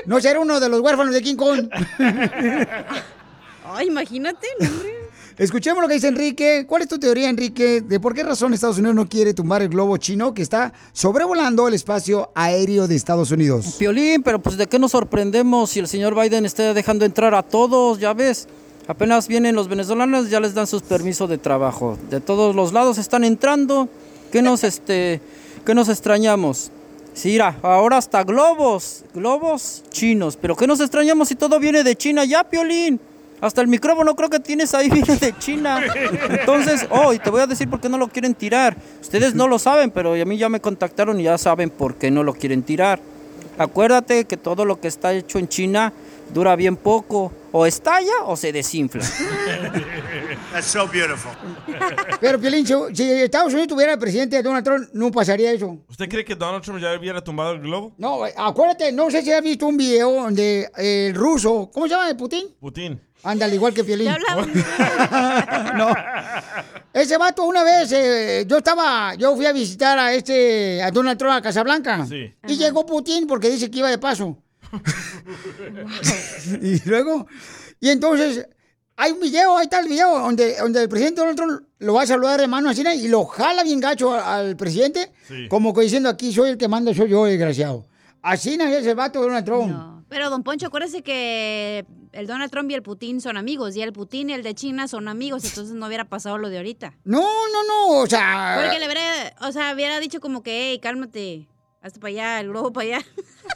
No será uno de los huérfanos de King Kong. [LAUGHS] Ay, imagínate, no, hombre. Escuchemos lo que dice Enrique. ¿Cuál es tu teoría, Enrique, de por qué razón Estados Unidos no quiere tumbar el globo chino que está sobrevolando el espacio aéreo de Estados Unidos? Piolín, pero pues de qué nos sorprendemos si el señor Biden está dejando entrar a todos, ya ves. Apenas vienen los venezolanos, ya les dan sus permisos de trabajo. De todos los lados están entrando. ¿Qué nos [LAUGHS] este qué nos extrañamos? Sí, mira, ahora hasta globos, globos chinos. Pero ¿qué nos extrañamos si todo viene de China ya, Piolín? Hasta el micrófono creo que tienes ahí [LAUGHS] viene de China. Entonces, oh, y te voy a decir por qué no lo quieren tirar. Ustedes no lo saben, pero a mí ya me contactaron y ya saben por qué no lo quieren tirar. Acuérdate que todo lo que está hecho en China dura bien poco. o estalla o se desinfla. [LAUGHS] That's so beautiful. Pero, Piolín, si, Estados Unidos tuviera el presidente Donald Trump, no pasaría eso. ¿Usted cree que Donald Trump ya hubiera tumbado el globo? No, acuérdate, no sé si has visto un video donde el ruso, ¿cómo se llama? ¿El Putin? Putin. Anda, al igual que Piolín. [LAUGHS] No. Ese vato una vez, eh, yo estaba, yo fui a visitar a este, a Donald Trump a Casablanca. Sí. Y llegó Putin porque dice que iba de paso. [LAUGHS] y luego, y entonces, hay un video, ahí está el video, donde, donde el presidente Donald Trump lo va a saludar de mano así, y lo jala bien gacho al presidente, Sí. como que diciendo, aquí soy el que manda, soy yo, desgraciado. Así no es el vato de Donald Trump. Pero, don Poncho, acuérdese que el Donald Trump y el Putin son amigos, y el Putin y el de China son amigos, entonces no hubiera pasado lo de ahorita. No, no, no, o sea... Porque le hubiera, o sea, hubiera dicho como que, hey, cálmate, hasta para allá, el globo para allá.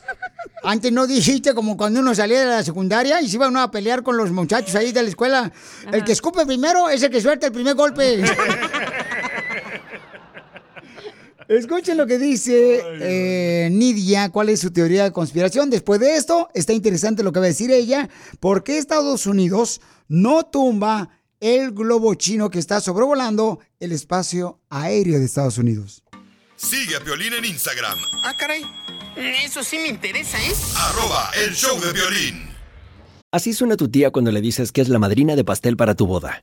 [LAUGHS] Antes no dijiste como cuando uno salía de la secundaria y se iba uno a pelear con los muchachos ahí de la escuela. El que escupe primero es el que suelta el primer golpe. [LAUGHS] Escuchen lo que dice eh, Nidia, cuál es su teoría de conspiración. Después de esto, está interesante lo que va a decir ella. ¿Por qué Estados Unidos no tumba el globo chino que está sobrevolando el espacio aéreo de Estados Unidos? Sigue a Piolín en Instagram, Ah, caray. Eso sí me interesa, ¿eh? arroba el show de violín. Así suena tu tía cuando le dices que es la madrina de pastel para tu boda.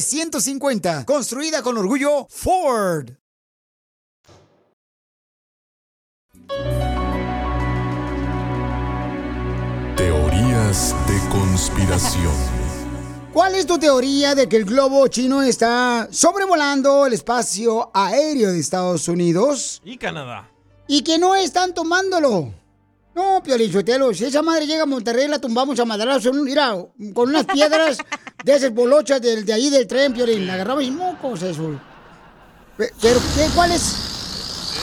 F-150. Construida con orgullo Ford. Teorías de conspiración. [LAUGHS] ¿Cuál es tu teoría de que el globo chino está sobrevolando el espacio aéreo de Estados Unidos Y Canadá. y que no están tomándolo? No, Piolichotelo, si esa madre llega a Monterrey, la tumbamos a madrazo, mira, con unas piedras [LAUGHS] de esas bolochas del, de ahí del tren, Piolín, la agarramos y mocos eso. Pe- Pero, ¿qué, ¿cuál es?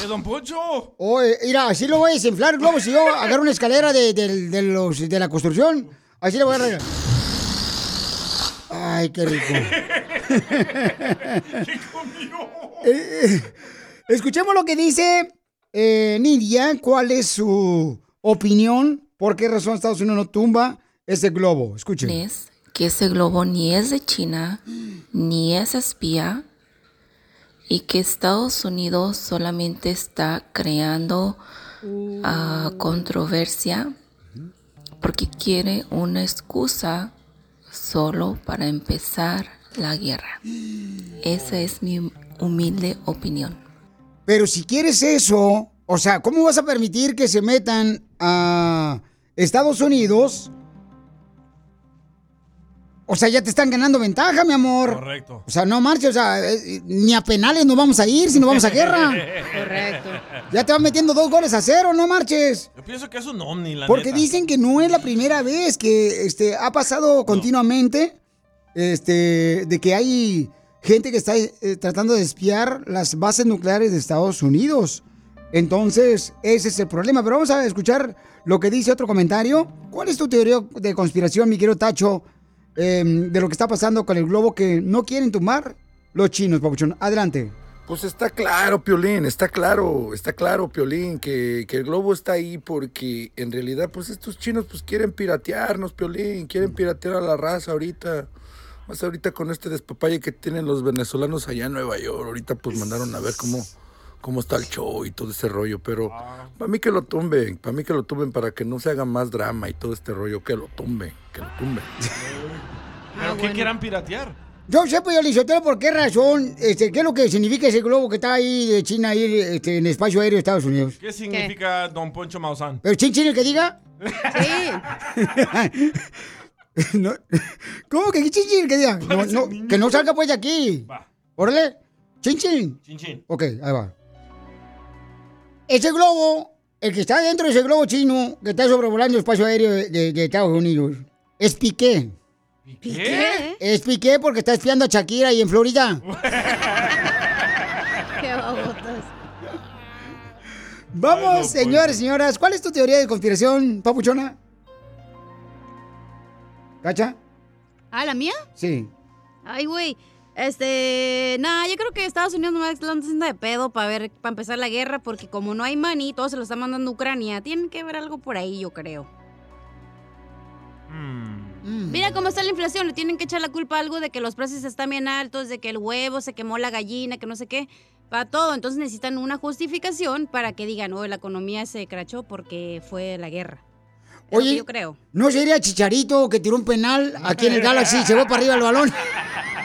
¡Eh, don Poncho! Oh, eh, mira, así lo voy a desinflar el globo si yo agarro una escalera de, de- de los, de la construcción. Así le voy a arreglar. Ay, qué rico. [LAUGHS] Eh, eh, escuchemos lo que dice eh, Nidia, cuál es su opinión, por qué razón Estados Unidos no tumba ese globo. Escuchen. es que ese globo ni es de China, ni es espía, y que Estados Unidos solamente está creando ah, controversia porque quiere una excusa solo para empezar la guerra. Esa es mi humilde opinión. Pero si quieres eso, o sea, ¿cómo vas a permitir que se metan a Estados Unidos? O sea, ya te están ganando ventaja, mi amor. Correcto. O sea, no marches, o sea, eh, ni a penales nos vamos a ir si nos vamos a guerra. [LAUGHS] Correcto. Ya te van metiendo dos goles a cero, no marches. Yo pienso que es un ovni, la Porque neta. dicen que no es la primera vez que este, ha pasado continuamente este, de que hay gente que está eh, tratando de espiar las bases nucleares de Estados Unidos. Entonces, ese es el problema. Pero vamos a escuchar lo que dice otro comentario. ¿Cuál es tu teoría de conspiración, mi querido Tacho, eh, de lo que está pasando con el globo que no quieren tumbar los chinos, Papuchón? Adelante. Pues está claro, Piolín, está claro, está claro, Piolín, que, que el globo está ahí porque en realidad, pues estos chinos pues quieren piratearnos, Piolín, quieren piratear a la raza ahorita. Más ahorita con este despapalle que tienen los venezolanos allá en Nueva York, ahorita pues mandaron a ver cómo, cómo está el show y todo ese rollo, pero para mí que lo tumben, para mí que lo tumben para que no se haga más drama y todo este rollo, que lo tumben, que lo tumben. [LAUGHS] ¿Pero qué quieran piratear? Yo sé, pues, Lizotero, por qué razón, este, qué es lo que significa ese globo que está ahí de China, ahí este, en el espacio aéreo de Estados Unidos. ¿Qué significa Don Poncho Maussan? ¿Pero chin chin el que diga? [LAUGHS] No, ¿Cómo que chin chin el que diga? No, no, que no salga pues de aquí. Órale. Chin chin. Chin chin. Ok, ahí va. Ese globo, el que está dentro de ese globo chino que está sobrevolando el espacio aéreo de, de- de Estados Unidos, es Piqué. ¿Qué? Es Piqué porque está espiando a Shakira ahí en Florida. [LAUGHS] Qué babotas. Vamos, señores, señoras. ¿Cuál es tu teoría de conspiración, papuchona? ¿Cacha? ¿Ah, la mía? Sí. Ay, güey. Este, nada, yo creo que Estados Unidos no va a estar haciendo de pedo para ver, para empezar la guerra, porque como no hay money, todo se lo está mandando a Ucrania. Tienen que ver algo por ahí, yo creo. Mm. Mira cómo está la inflación, le tienen que echar la culpa a algo de que los precios están bien altos, de que el huevo se quemó la gallina, que no sé qué, para todo. Entonces necesitan una justificación para que digan, oh, la economía se crachó porque fue la guerra. Es Oye, yo creo. ¿no sería Chicharito que tiró un penal aquí en el Galaxy y se fue para arriba el balón? [LAUGHS]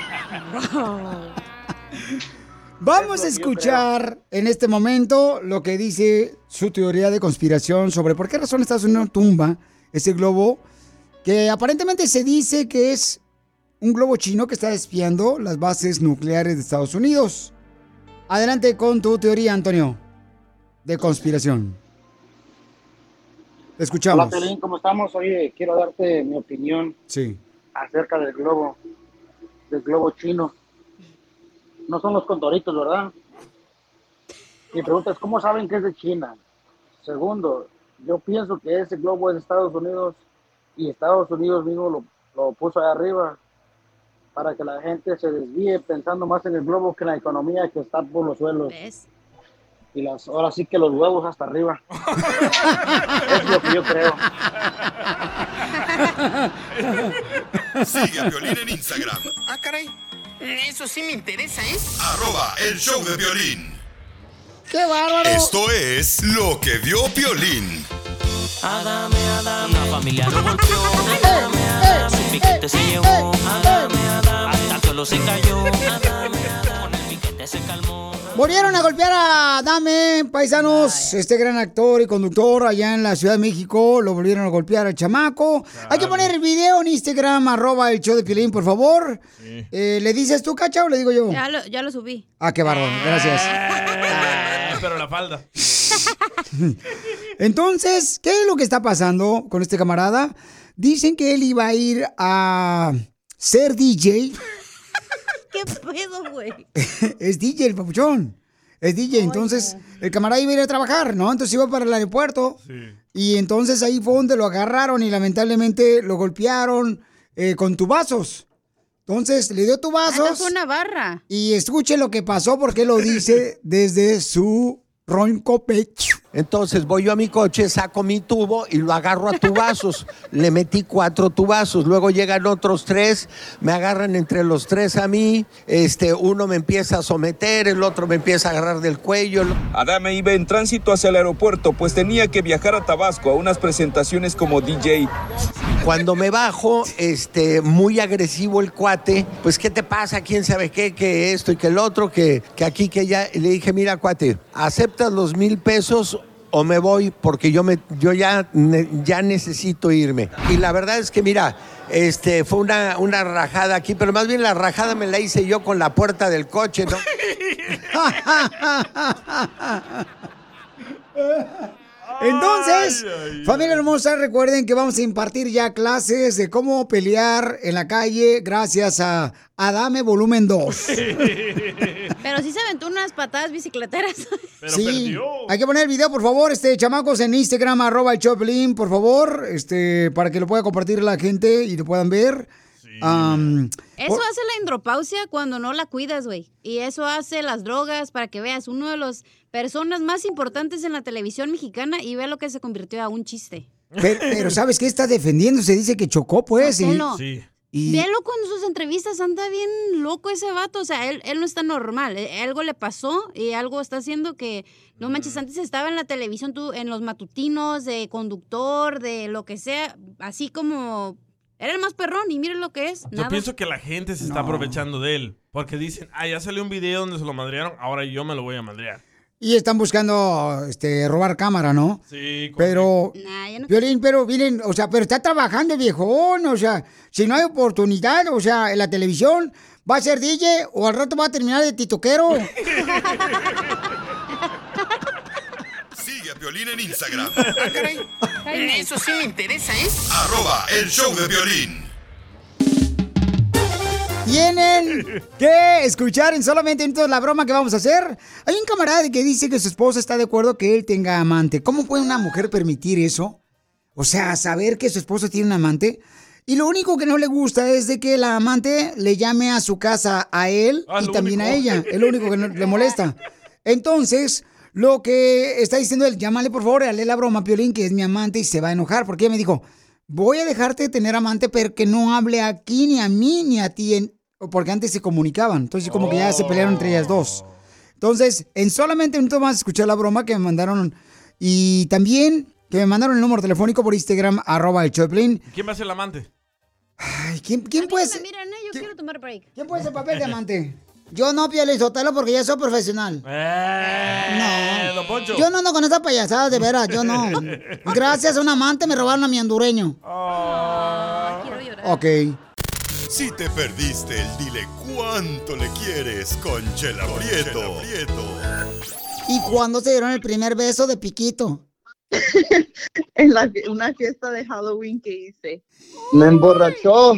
Vamos a escuchar en este momento lo que dice su teoría de conspiración sobre por qué razón Estados Unidos tumba ese globo que aparentemente se dice que es un globo chino que está espiando las bases nucleares de Estados Unidos. Adelante con tu teoría, Antonio, de conspiración. Te escuchamos. Hola, Pelín, ¿cómo estamos? Oye, quiero darte mi opinión Sí. acerca del globo, del globo chino. No son los condoritos, ¿verdad? Mi pregunta es, ¿cómo saben que es de China? Segundo, yo pienso que ese globo es de Estados Unidos y Estados Unidos mismo lo, lo puso ahí arriba para que la gente se desvíe pensando más en el globo que en la economía que está por los suelos. Y las, ahora sí que los huevos hasta arriba. [LAUGHS] es lo que yo creo. [LAUGHS] Sigue a Violín en Instagram, Ah, caray. Eso sí me interesa, ¿eh? arroba el show de violín. ¡Qué bárbaro! Esto es lo que vio Violín. Adame, Adame, una familia lo golpeó. Adame, Adame, su piquete se llevó. Adame, Adame, hasta el suelo se cayó. Adame, Adame, con el piquete se calmó. Volvieron a golpear a Dame, paisanos, este gran actor y conductor allá en la Ciudad de México. Lo volvieron a golpear al chamaco. Hay que poner el video en Instagram, arroba el show de Pilín, por favor. Eh, ¿Le dices tú, cacha, o le digo yo? Ya lo, ya lo subí. Ah, qué bárbaro, gracias. Ah, Pero la falda. [LAUGHS] Entonces, ¿qué es lo que está pasando con este camarada? Dicen que él iba a ir a ser DJ. ¿Qué pedo, güey? [LAUGHS] es DJ el papuchón. Es DJ, entonces el camarada iba a ir a trabajar, ¿no? Entonces iba para el aeropuerto. Y entonces ahí fue donde lo agarraron y lamentablemente lo golpearon eh, con tubazos. Entonces le dio Ah, tubazos. entonces fue una barra. Y escuche lo que pasó porque lo dice [LAUGHS] desde su ronco pecho. Entonces voy yo a mi coche, saco mi tubo y lo agarro a tubazos. [LAUGHS] Le metí cuatro tubazos, luego llegan otros tres, me agarran entre los tres a mí, este, uno me empieza a someter, el otro me empieza a agarrar del cuello. Adame iba en tránsito hacia el aeropuerto, pues tenía que viajar a Tabasco a unas presentaciones como DJ. Cuando me bajo, este, muy agresivo el cuate, pues ¿qué te pasa? ¿Quién sabe qué? Que esto y que el otro, que, que aquí, que ya. Y le dije, mira, cuate, ¿aceptas los mil pesos? O me voy porque yo, me, yo ya, ya necesito irme. Y la verdad es que, mira, este, fue una, una rajada aquí, pero más bien la rajada me la hice yo con la puerta del coche, ¿no? [LAUGHS] [LAUGHS] Entonces, familia hermosa, recuerden que vamos a impartir ya clases de cómo pelear en la calle gracias a Adame Volumen 2. [LAUGHS] Pero sí se aventó unas patadas bicicleteras. sí, hay que poner el video, por favor, este, chamacos, en Instagram, arroba el Choplin, por favor, este, para que lo pueda compartir la gente y lo puedan ver. Eso por- hace la andropausia cuando no la cuidas, güey. Y eso hace las drogas para que veas uno de los personas más importantes en la televisión mexicana y ve lo que se convirtió a un chiste. pero, pero ¿sabes qué? Está defendiendo, se dice que chocó, pues. y- Ponlo. y- Velo cuando sus entrevistas anda bien loco ese vato. O sea, él, él no está normal. Eh, Algo le pasó y algo está haciendo que. No manches, antes estaba en la televisión, tú, en los matutinos, de conductor, de lo que sea, así como Era el más perrón y miren lo que es. Yo Nada. pienso que la gente se está aprovechando de él. Porque dicen, ah, ya salió un video donde se lo madrearon, ahora yo me lo voy a madrear. Y están buscando este robar cámara, ¿no? Sí, Pero, Violín, pero miren, o sea, pero está trabajando viejón, o sea, si no hay oportunidad, o sea, en la televisión, va a ser DJ o al rato va a terminar de titoquero. [LAUGHS] Sigue a Piolín en Instagram. Ah, caray. Eso sí me interesa, ¿eh? Arroba el show de violín. Tienen [LAUGHS] que escuchar en solamente minutos la broma que vamos a hacer. Hay un camarada que dice que su esposa está de acuerdo que él tenga amante. ¿Cómo puede una mujer permitir eso? O sea, saber que su esposo tiene un amante. Y lo único que no le gusta es de que la amante le llame a su casa a él Ah, y también a ella. Es lo único que no- le molesta. Entonces, lo que está diciendo él, llámale por favor, dale la broma a Piolín, que es mi amante, y se va a enojar. Porque ella me dijo, voy a dejarte de tener amante, pero que no hable aquí ni a mí ni a ti. en- Porque antes se comunicaban. Entonces, como que ya se pelearon entre ellas dos. Entonces, en solamente un minuto más escuchar la broma que me mandaron. Y también que me mandaron el número telefónico por Instagram, arroba el Choplin. ¿Quién va a ser el amante? Ay, ¿quién, quién puede ser? Miren, eh, yo quiero tomar break. ¿Quién puede ser papel de amante? Yo no, Piolín Sotelo, porque ya soy profesional. Eh, don Poncho. Yo no ando con esa payasada, de veras, yo no. [LAUGHS] Gracias a un amante me robaron a mi hondureño. Ok. Si te perdiste el dile cuánto le quieres con Chela Prieto. ¿Y cuándo se dieron el primer beso de Piquito? [LAUGHS] en la, una fiesta de Halloween que hice. Me emborrachó,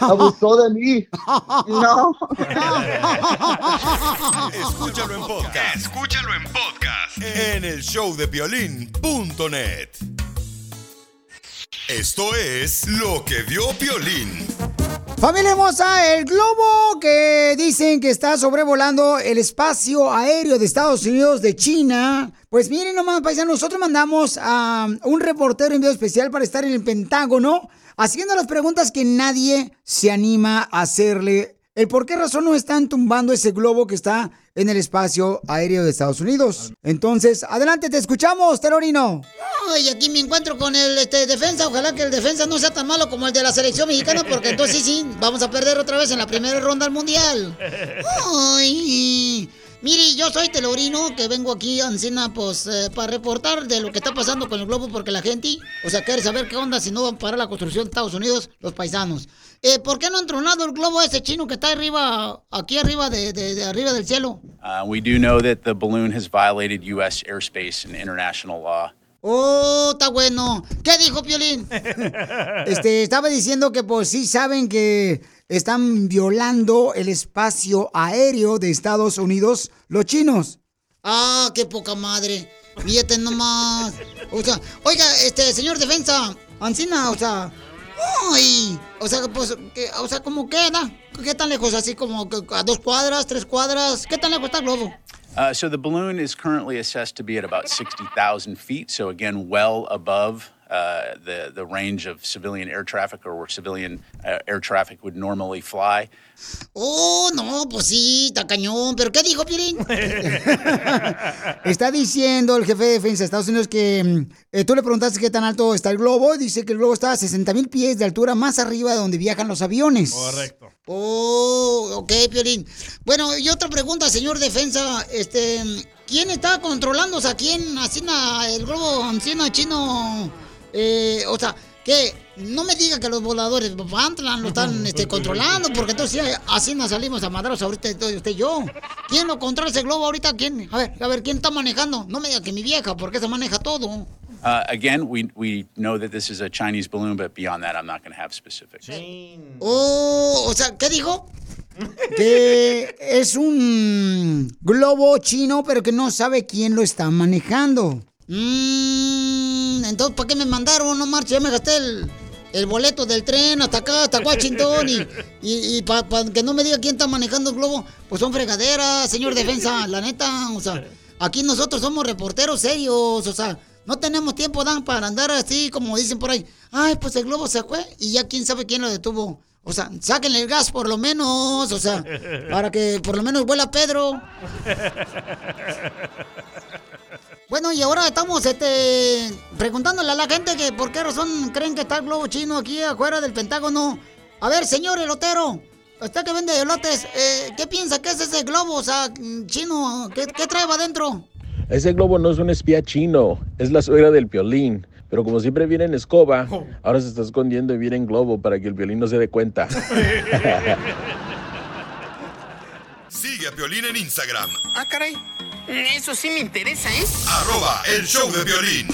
abusó de mí. No. [LAUGHS] Escúchalo en podcast. Escúchalo en podcast. En el showdepiolín.net. Esto es lo que vio Piolín. Familia hermosa, el globo que dicen que está sobrevolando el espacio aéreo de Estados Unidos de China. Pues miren nomás, paisanos, nosotros mandamos a un reportero en video especial para estar en el Pentágono haciendo las preguntas que nadie se anima a hacerle. El por qué razón no están tumbando ese globo que está en el espacio aéreo de Estados Unidos. Entonces, adelante, te escuchamos, Terorino. Ay, aquí me encuentro con el este, defensa. Ojalá que el defensa no sea tan malo como el de la selección mexicana, porque entonces sí, vamos a perder otra vez en la primera ronda del mundial. [LAUGHS] Ay, mire, yo soy Telorino, que vengo aquí a Encina, pues, eh, para reportar de lo que está pasando con el globo, porque la gente, o sea, quiere saber qué onda si no van a parar la construcción de Estados Unidos, los paisanos. Eh, ¿Por qué no han tronado el globo ese chino que está arriba, aquí arriba de, de- de arriba del cielo? Uh, we do know that the balloon has violated U.S. airspace and international law. Oh, está bueno. ¿Qué dijo Piolín? [LAUGHS] Este, estaba diciendo que pues sí saben que están violando el espacio aéreo de Estados Unidos los chinos. Ah, qué poca madre. Fíjate nomás. O sea, oiga, este, señor defensa, Ancina, o sea, ay, o sea, pues, que- o sea, ¿cómo queda? ¿Qué tan lejos? Así como a dos cuadras, tres cuadras. ¿Qué tan lejos está el globo? Uh, so the balloon is currently assessed to be at about 60,000 feet. So again, well above uh, the the range of civilian air traffic or where civilian uh, air traffic would normally fly. Oh, no, pues sí, está cañón. ¿Pero qué dijo, Piolín? [LAUGHS] está diciendo el jefe de defensa de Estados Unidos que mm, eh, tú le preguntaste qué tan alto está el globo. y Dice que el globo está a 60 mil pies de altura más arriba de donde viajan los aviones. Correcto. Oh, ok, Piolín. Bueno, y otra pregunta, señor defensa. Este, ¿quién está controlando? O sea, ¿quién asina el globo asina chino? Eh, o sea, que no me diga que los voladores de Pantlan lo están este, [LAUGHS] controlando, porque entonces sí, así nos salimos a madrazos ahorita usted usted y yo. ¿Quién lo controla ese globo ahorita? ¿Quién? A ver, a ver, ¿quién está manejando? No me diga que mi vieja, porque se maneja todo. Uh, again, we we know that this is a Chinese balloon, but beyond that, I'm not going to have specifics. Oh, o sea, ¿qué dijo? Que es un globo chino, pero que no sabe quién lo está manejando. Mm, entonces, ¿para qué me mandaron? No marcha, ya me gasté el, el boleto del tren hasta acá, hasta Washington. Y, y, para que no me diga quién está manejando el globo, pues son fregaderas, señor defensa, la neta. O sea, aquí nosotros somos reporteros serios, o sea, no tenemos tiempo, Dan, para andar así como dicen por ahí. Ay, pues el globo se fue y ya quién sabe quién lo detuvo. O sea, sáquenle el gas por lo menos, o sea, para que por lo menos vuela Pedro. [LAUGHS] Bueno, y ahora estamos este, preguntándole a la gente que por qué razón creen que está el globo chino aquí afuera del Pentágono. A ver, señor elotero, usted que vende elotes, eh, ¿qué piensa que es ese globo, o sea, chino? ¿Qué, qué trae adentro? Ese globo no es un espía chino, es la suegra del violín. Pero como siempre viene en escoba, ahora se está escondiendo y viene en globo para que el violín no se dé cuenta. [LAUGHS] [LAUGHS] Sigue a Piolín en Instagram, Ah, caray. Eso sí me interesa, ¿eh? arroba el show de violín.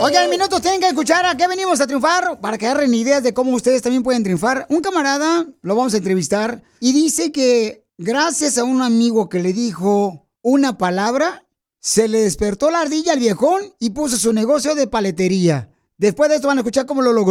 Oigan, minutos tienen que escuchar a qué venimos a triunfar para que agarren ideas de cómo ustedes también pueden triunfar. Un camarada, lo vamos a entrevistar, y dice que gracias a un amigo que le dijo una palabra, se le despertó la ardilla al viejón y puso su negocio de paletería. Después de esto van a escuchar cómo lo logró.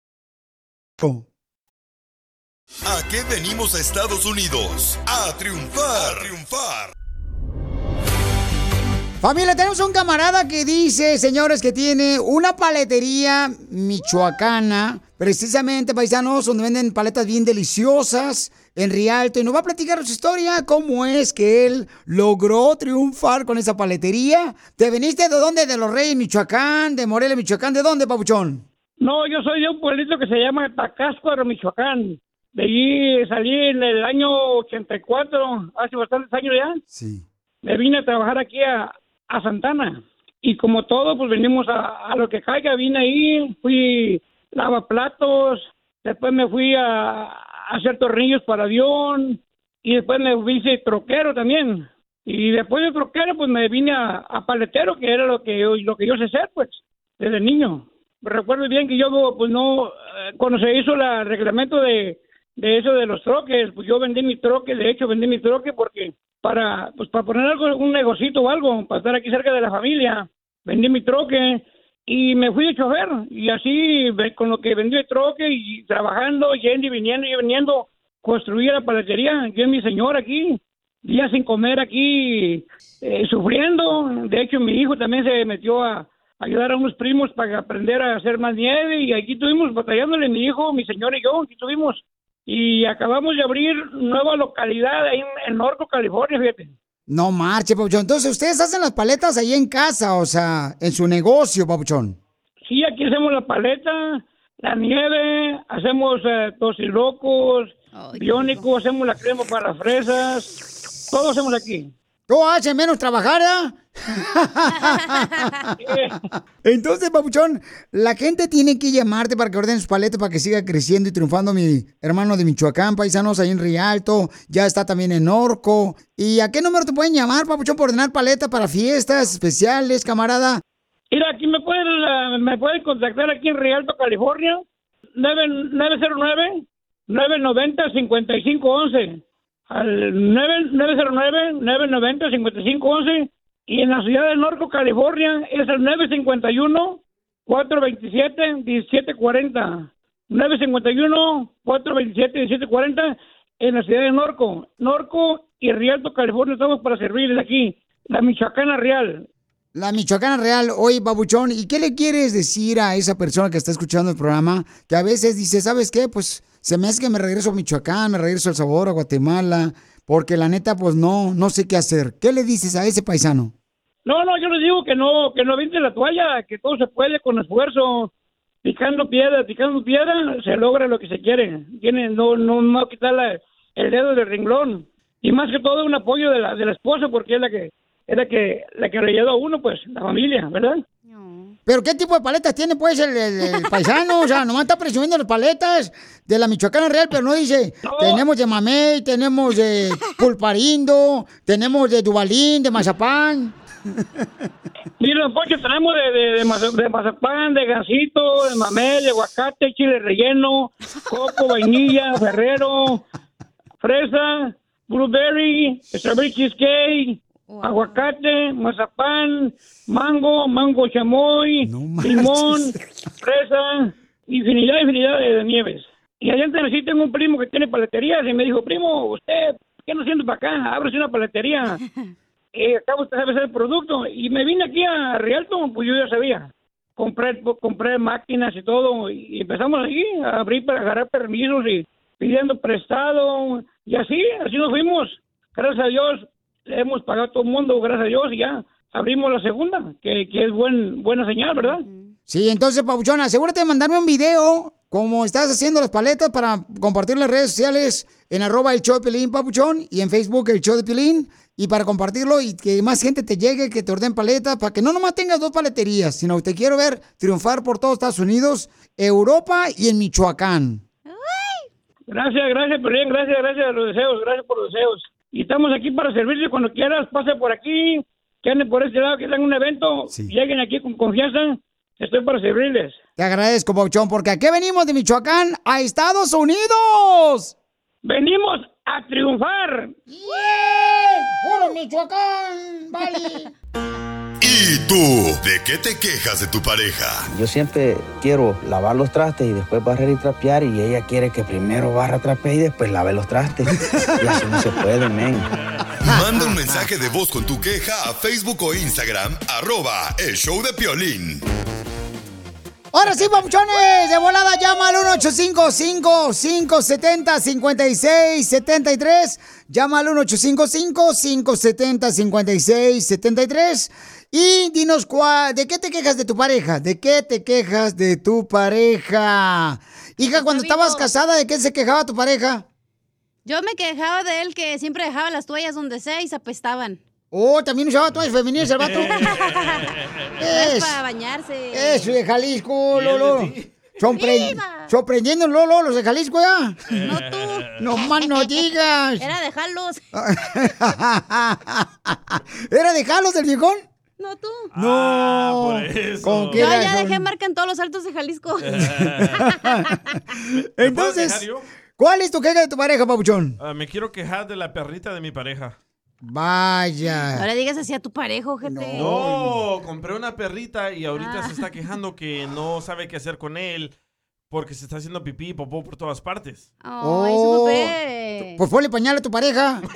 ¿A qué venimos a Estados Unidos? A triunfar. A triunfar. Familia, tenemos un camarada que dice, señores, que tiene una paletería michoacana, precisamente, paisanos, donde venden paletas bien deliciosas en Rialto. Y nos va a platicar su historia, cómo es que él logró triunfar con esa paletería. ¿Te veniste de dónde? ¿De Los Reyes, Michoacán? ¿De Morelia, Michoacán? ¿De dónde, papuchón? No, yo soy de un pueblito que se llama Tacáscuaro, Michoacán. De allí salí en el año 84, hace bastantes años ya. Sí. Me vine a trabajar aquí a, a Santana. Y como todo, pues venimos a, a lo que caiga. Vine ahí, fui lavaplatos, después me fui a, a hacer tornillos para avión y después me hice troquero también. Y después de troquero, pues me vine a, a paletero, que era lo que, yo- lo que yo sé hacer, pues, desde niño. Recuerdo bien que yo, pues no, eh, cuando se hizo el reglamento de, de eso de los troques, pues yo vendí mi troque, de hecho vendí mi troque porque para, pues para poner algo, un negocito o algo, para estar aquí cerca de la familia, vendí mi troque y me fui de chofer. Y así con lo que vendí el troque y trabajando, yendo y viniendo y viniendo, construí la paletería, yo mi señor aquí, días sin comer aquí, eh, sufriendo, de hecho mi hijo también se metió a ayudar a unos primos para aprender a hacer más nieve y aquí estuvimos batallándole mi hijo, mi señor y yo, aquí estuvimos y acabamos de abrir nueva localidad ahí en, en Norco, California, fíjate. No marche, papuchón. Entonces, ustedes hacen las paletas ahí en casa, o sea, en su negocio, papuchón. Sí, aquí hacemos la paleta, la nieve, hacemos eh, tosilocos, biónicos, hacemos la crema para las fresas, todo hacemos aquí. ¿Tú haces menos trabajar, ¿ah? [LAUGHS] Entonces, papuchón, la gente tiene que llamarte para que ordenen sus paletas para que siga creciendo y triunfando mi hermano de Michoacán, paisanos ahí en Rialto, ya está también en Orco. ¿Y a qué número te pueden llamar, papuchón, por ordenar paletas para fiestas especiales, camarada? Mira, aquí me pueden, eh, me pueden contactar aquí en Rialto, California, 909 990 5511 al 909-990-5511 y en la ciudad de Norco, California es el 951-427-1740. 951-427-1740 en la ciudad de Norco. Norco y Rialto, California estamos para servirles aquí. La Michoacana Real. La Michoacana Real, oye, babuchón, ¿y qué le quieres decir a esa persona que está escuchando el programa? Que a veces dice, ¿sabes qué? Pues se me hace que me regreso a Michoacán, me regreso a El Sabor, a Guatemala, porque la neta, pues no, no sé qué hacer. ¿Qué le dices a ese paisano? No, no, yo les digo que no, que no aviente la toalla, que todo se puede con esfuerzo. Picando piedra, picando piedra, se logra lo que se quiere. Tiene, no, no, no quitar el dedo del renglón. Y más que todo un apoyo de la, de la esposa, porque es la que es la que, la que le ayuda a uno, pues, la familia, ¿verdad? ¿Pero qué tipo de paletas tiene, pues, el, el- el [LAUGHS] paisano? O sea, nomás está presumiendo las paletas de la Michoacana Real, pero no dice, tenemos de mamey, tenemos de pulparindo, tenemos de dubalín, de mazapán. Mira, don Poncho, tenemos de, de, de, maza- de mazapán, de gansito, de mamel, de aguacate, chile relleno, coco, vainilla, ferrero, fresa, blueberry, strawberry cheesecake, aguacate, mazapán, mango, mango chamoy, limón, fresa, infinidad, infinidad de, de nieves. Y allá en Tennessee tengo un primo que tiene paleterías y me dijo, primo, usted, ¿qué no haciendo para acá? Ábrese una paletería. [LAUGHS] Eh, acá usted sabe hacer el producto. Y me vine aquí a Rialto, pues yo ya sabía. Compré, compré máquinas y todo. Y empezamos aquí a abrir para agarrar permisos y pidiendo prestado. Y así, así nos fuimos. Gracias a Dios, le hemos pagado a todo el mundo, gracias a Dios, y ya abrimos la segunda, que, que es buen, buena señal, ¿verdad? Sí, entonces, Pabuchón, asegúrate de mandarme un video como estás haciendo las paletas para compartir en las redes sociales en arroba el show de Pilín, Pabuchón, y en Facebook el show de Pilín, y para compartirlo y que más gente te llegue, que te ordenen paletas, para que no nomás tengas dos paleterías, sino que te quiero ver triunfar por todos Estados Unidos, Europa y en Michoacán. Gracias, gracias, Pelín, gracias, gracias a los deseos, gracias por los deseos. Y estamos aquí para servirle cuando quieras, pase por aquí, que anden por este lado, que tengan un evento, lleguen aquí con confianza, estoy para servirles. Te agradezco, Pabuchón, porque aquí venimos de Michoacán a Estados Unidos. Venimos a triunfar. ¡Puro Michoacán! ¡Vale! [LAUGHS] ¿Y tú? ¿De qué te quejas de tu pareja? Yo siempre quiero lavar los trastes y después barrer y trapear y ella quiere que primero barra, trapee y después lave los trastes. Y así no se puede, men. Manda un mensaje de voz con tu queja a Facebook o Instagram, arroba el show de Piolín. Ahora sí, papuchones, de volada llama al 1-855-570-5673. Llama al 1-855-570-5673. Y dinos, cua- ¿de qué te quejas de tu pareja? ¿De qué te quejas de tu pareja? Hija, cuando estabas casada, ¿de qué se quejaba tu pareja? Yo me quejaba de él que siempre dejaba las toallas donde sea y se apestaban. Oh, también usaba toallas femeninas el vato. [LAUGHS] Es Es. para bañarse. Eso de Jalisco, ¿Y él de Lolo. sorprendiendo, Lolo, los de Jalisco ya. No tú. [LAUGHS] No más no digas. Era dejarlos. [LAUGHS] ¿Era dejarlos del viejón? No tú. No. por eso. ¿Con qué Yo ya dejé marca en todos los altos de Jalisco. Entonces? ¿cuál es tu queja de tu pareja, papuchón? Ah, me quiero quejar de la perrita de mi pareja. Vaya. No le digas así a tu pareja, gente. No, compré una perrita y ahorita Ah. se está quejando que no sabe qué hacer con él porque se está haciendo pipí y popó por todas partes. Ay, su bebé. Pues ponle pañal a tu pareja. [LAUGHS]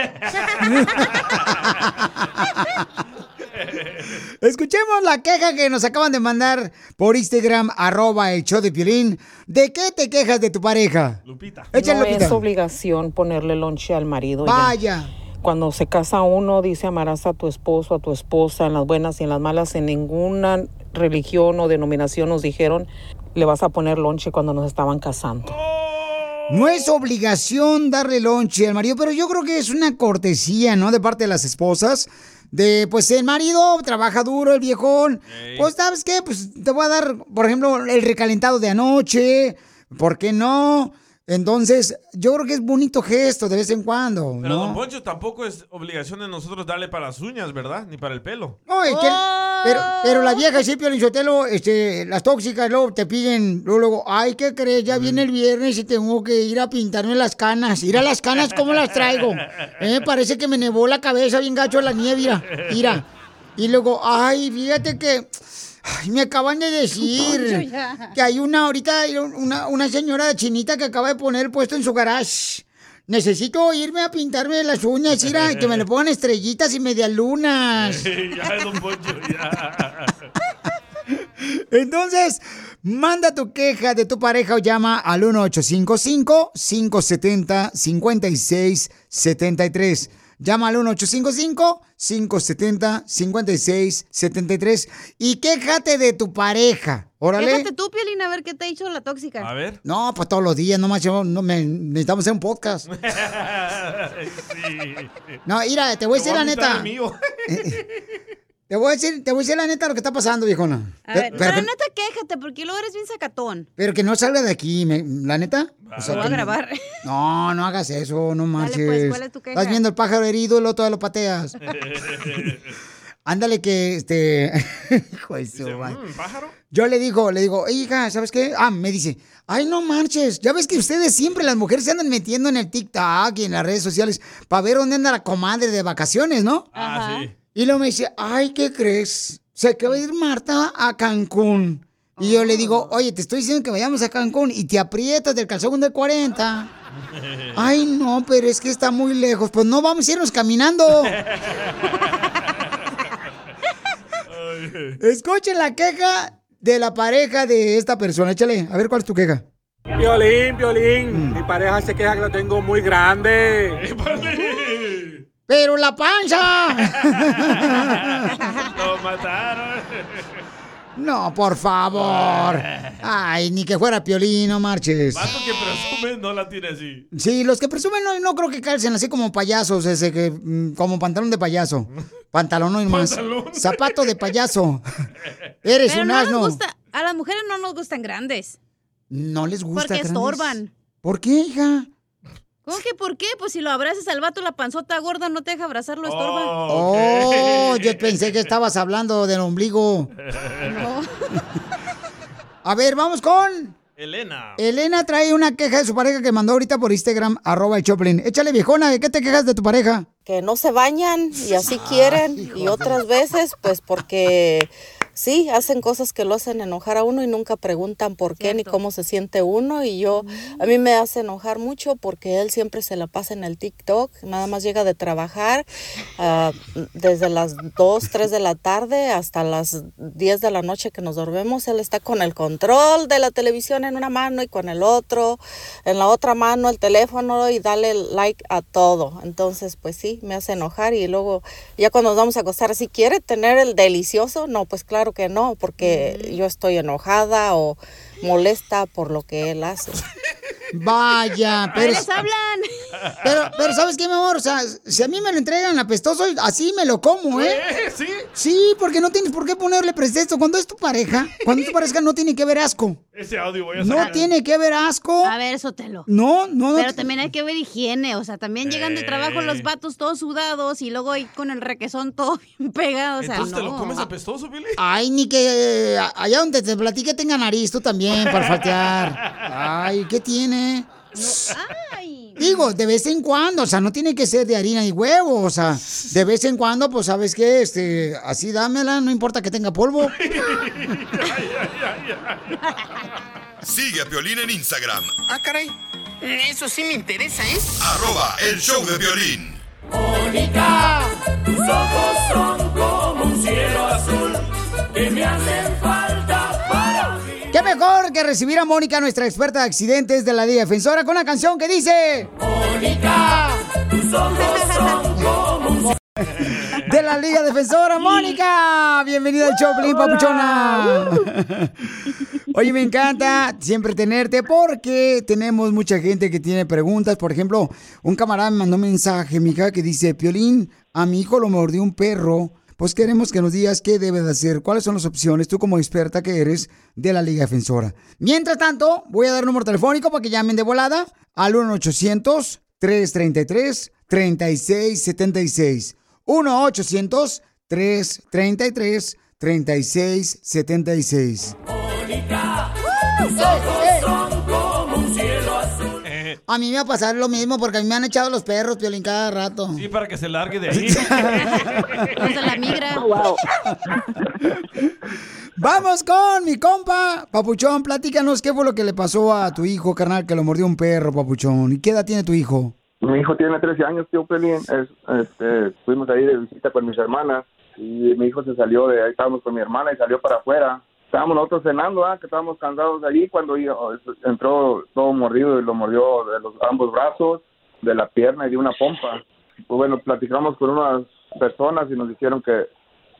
Escuchemos la queja que nos acaban de mandar por Instagram, arroba el show de Piolín. ¿De qué te quejas de tu pareja? Lupita. Échale, no Lupita. es obligación ponerle lonche al marido. ya. Cuando se casa uno, dice amarás a tu esposo, a tu esposa, en las buenas y en las malas. En ninguna religión o denominación nos dijeron le vas a poner lonche cuando nos estaban casando. No es obligación darle lonche al marido, pero yo creo que es una cortesía, ¿no? De parte de las esposas. De, pues el marido trabaja duro, el viejón. Pues, ¿sabes qué? Pues te voy a dar, por ejemplo, el recalentado de anoche. ¿Por qué no? Entonces, yo creo que es bonito gesto de vez en cuando, Pero Don. Poncho tampoco es obligación de nosotros darle para las uñas, ¿verdad? Ni para el pelo. No, es que- pero, pero la vieja sí, Piolín Sotelo, este, las tóxicas luego te piden, luego, luego, ay, ¿qué crees? Ya viene el viernes y tengo que ir a pintarme las canas. Ir a las canas, ¿cómo las traigo? [LAUGHS] Eh, parece que me nevó la cabeza bien gacho la nieve, mira, mira. Y luego, ay, fíjate que ay, me acaban de decir que hay una ahorita, una, una señora chinita que acaba de poner puesto en su garage. Necesito irme a pintarme las uñas, mira, y [LAUGHS] que me le pongan estrellitas y medias lunas. [LAUGHS] ya, Don Poncho, ya. [LAUGHS] Entonces, manda tu queja de tu pareja o llama al 1855-570-5673. Llama al 1855-570-5673 y quéjate de tu pareja. Órale. Déjate tú, Piolín, a ver qué te ha dicho la tóxica. ver. No, pues todos los días, nomás yo, no me, necesitamos hacer un podcast. [LAUGHS] sí. No, mira, te voy a decir la a neta. Te voy a decir, te voy a decir la neta lo que está pasando, viejona. A ver, pero, pero que, neta, quéjate, porque luego eres bien sacatón. pero que no salga de aquí, me- la neta. O sea, Lo voy a grabar. [LAUGHS] No, no hagas eso, no marches. pues, ¿cuál es tu queja? Estás viendo el pájaro herido y luego todavía lo pateas. [LAUGHS] Ándale que, este... [LAUGHS] Hijo de su madre. ¿Pájaro? Yo le digo, le digo, "Ey, hija, ¿sabes qué? Ah, me dice, ay, no marches. Ya ves que ustedes siempre, las mujeres, se andan metiendo en el TikTok y en las redes sociales para ver dónde anda la comadre de vacaciones, ¿no? Ah, sí. Y luego me dice, ay, ¿qué crees? Se que va a ir Marta a Cancún. Y yo le digo, oye, te estoy diciendo que vayamos a Cancún y te aprietas del calzón de 40. Ay, no, pero es que está muy lejos. Pues no vamos a irnos caminando. Escuchen la queja de la pareja de esta persona. Échale, a ver cuál es tu queja. Violín, violín. Mi pareja se queja que lo tengo muy grande. Pero la panza. [LAUGHS] Lo mataron. No, por favor. Ay, ni que fuera piolín, no marches. Vato que presume no la tiene así. Sí, los que presumen no, no creo que calcen así como payasos, ese que mm, como pantalón de payaso. Pantalón no hay más. Pantalón. Zapato de payaso. [LAUGHS] Eres Pero un no nos asno. gusta, a las mujeres no nos gustan grandes. No les gusta. Porque grandes. estorban. ¿Por qué, hija? ¿Cómo que por qué? Pues si lo abrazas al vato, la panzota gorda no te deja abrazarlo, estorba. Oh, yo pensé que estabas hablando del ombligo. No. A ver, vamos con. Elena. Elena trae una queja de su pareja que mandó ahorita por Instagram, arroba el Choplin. Échale, viejona, ¿de qué te quejas de tu pareja? que no se bañan y así quieren y otras veces pues porque sí hacen cosas que lo hacen enojar a uno y nunca preguntan por qué ni cómo se siente uno y yo a mí me hace enojar mucho porque él siempre se la pasa en el TikTok nada más llega de trabajar ah, desde las 2, 3 de la tarde hasta las 10 de la noche que nos dormimos él está con el control de la televisión en una mano y con el otro en la otra mano el teléfono y dale like a todo. Entonces pues sí me hace enojar y luego ya cuando nos vamos a acostar si quiere tener el delicioso no pues claro que no porque yo estoy enojada o molesta por lo que él hace Vaya, pero... les hablan. Pero, pero ¿sabes qué, mi amor? O sea, si a mí me lo entregan apestoso, así me lo como, ¿eh? ¿Sí? Sí, porque no tienes por qué ponerle pretexto. Cuando es tu pareja, cuando es tu pareja no tiene que haber asco. Ese audio voy a No sacar. tiene que haber asco. A ver, Sotelo. No, no, no. Pero también hay que ver higiene, o sea, también llegando de trabajo los vatos todos sudados y luego ahí con el requesón todo [LAUGHS] bien pegado, o sea, Entonces te no. lo comes apestoso, Billy. Ay, ni que eh, allá donde te platique tenga nariz, tú también, para [LAUGHS] faltear. Ay, ¿qué tiene? Digo, de vez en cuando, o sea, no tiene que ser de harina y huevo, o sea, de vez en cuando, pues, ¿sabes qué? Este, así dámela, no importa que tenga polvo. [LAUGHS] Sigue a Piolín en Instagram, Ah, caray. Eso sí me interesa, ¿eh? arroba el show de violín. Mónica, tus ojos son como un cielo azul que me hacen falta. ¿Qué mejor que recibir a Mónica, nuestra experta de accidentes de la Liga Defensora, con una canción que dice... Mónica, tus ojos son como un [LAUGHS] De la Liga Defensora, Mónica. Bienvenida al show, Pelín Papuchona. [LAUGHS] Oye, me encanta siempre tenerte porque tenemos mucha gente que tiene preguntas. Por ejemplo, un camarada me mandó un mensaje, mija, que dice, Piolín, a mi hijo lo mordió un perro. Pues queremos que nos digas qué debe de hacer, cuáles son las opciones, tú como experta que eres de la Liga Defensora. Mientras tanto, voy a dar un número telefónico para que llamen de volada al 1-800-333-3676. 1-800-333-3676. Mónica, tus A mí me va a pasar lo mismo porque a mí me han echado los perros, Piolín, cada rato. Sí, para que se largue de ahí. [LAUGHS] De la migra. Vamos con mi compa, Papuchón. Platícanos qué fue lo que le pasó a tu hijo, carnal, que lo mordió un perro, Papuchón. ¿Y qué edad tiene tu hijo? Mi hijo tiene 13 años, tío Pelín. Es, este, fuimos ahí de visita con mis hermanas y mi hijo se salió de ahí, estábamos con mi hermana y salió para afuera. Estábamos nosotros cenando, ¿ah? que estábamos cansados de allí cuando hijo- entró todo mordido y lo mordió de los ambos brazos, de la pierna y de una pompa. Pues bueno, platicamos con unas personas y nos dijeron que,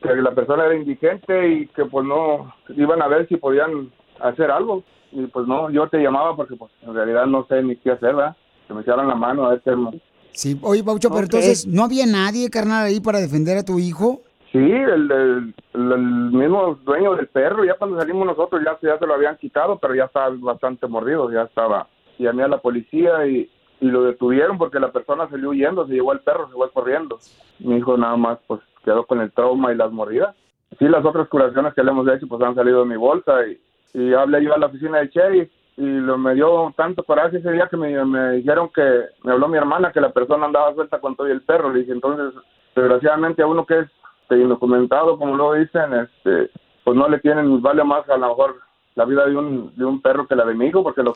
que la persona era indigente y que pues no, iban a ver si podían hacer algo. Y pues no, yo te llamaba porque pues en realidad no sé ni qué hacer, ¿verdad? Que me echaran la mano a ver qué, Sí, oye, Paucho, pero Ok. entonces, ¿no había nadie, carnal, ahí para defender a tu hijo? Sí, el, el, mismo dueño del perro, ya cuando salimos nosotros ya, ya se lo habían quitado, pero ya estaba bastante mordido, ya estaba. Llamé a la policía y, y lo detuvieron porque la persona salió huyendo, se llevó el perro, se fue corriendo. Mi hijo nada más pues quedó con el trauma y las mordidas. Sí, las otras curaciones que le hemos hecho pues han salido de mi bolsa y, y hablé yo a la oficina del sheriff y lo, me dio tanto coraje ese día que me, me dijeron que me habló mi hermana que la persona andaba suelta con todo y el perro. Le dije, entonces, desgraciadamente a uno que es este, indocumentado, como lo dicen, este, pues no le tienen, vale más a lo mejor la vida de un, de un perro que la de mi hijo, porque lo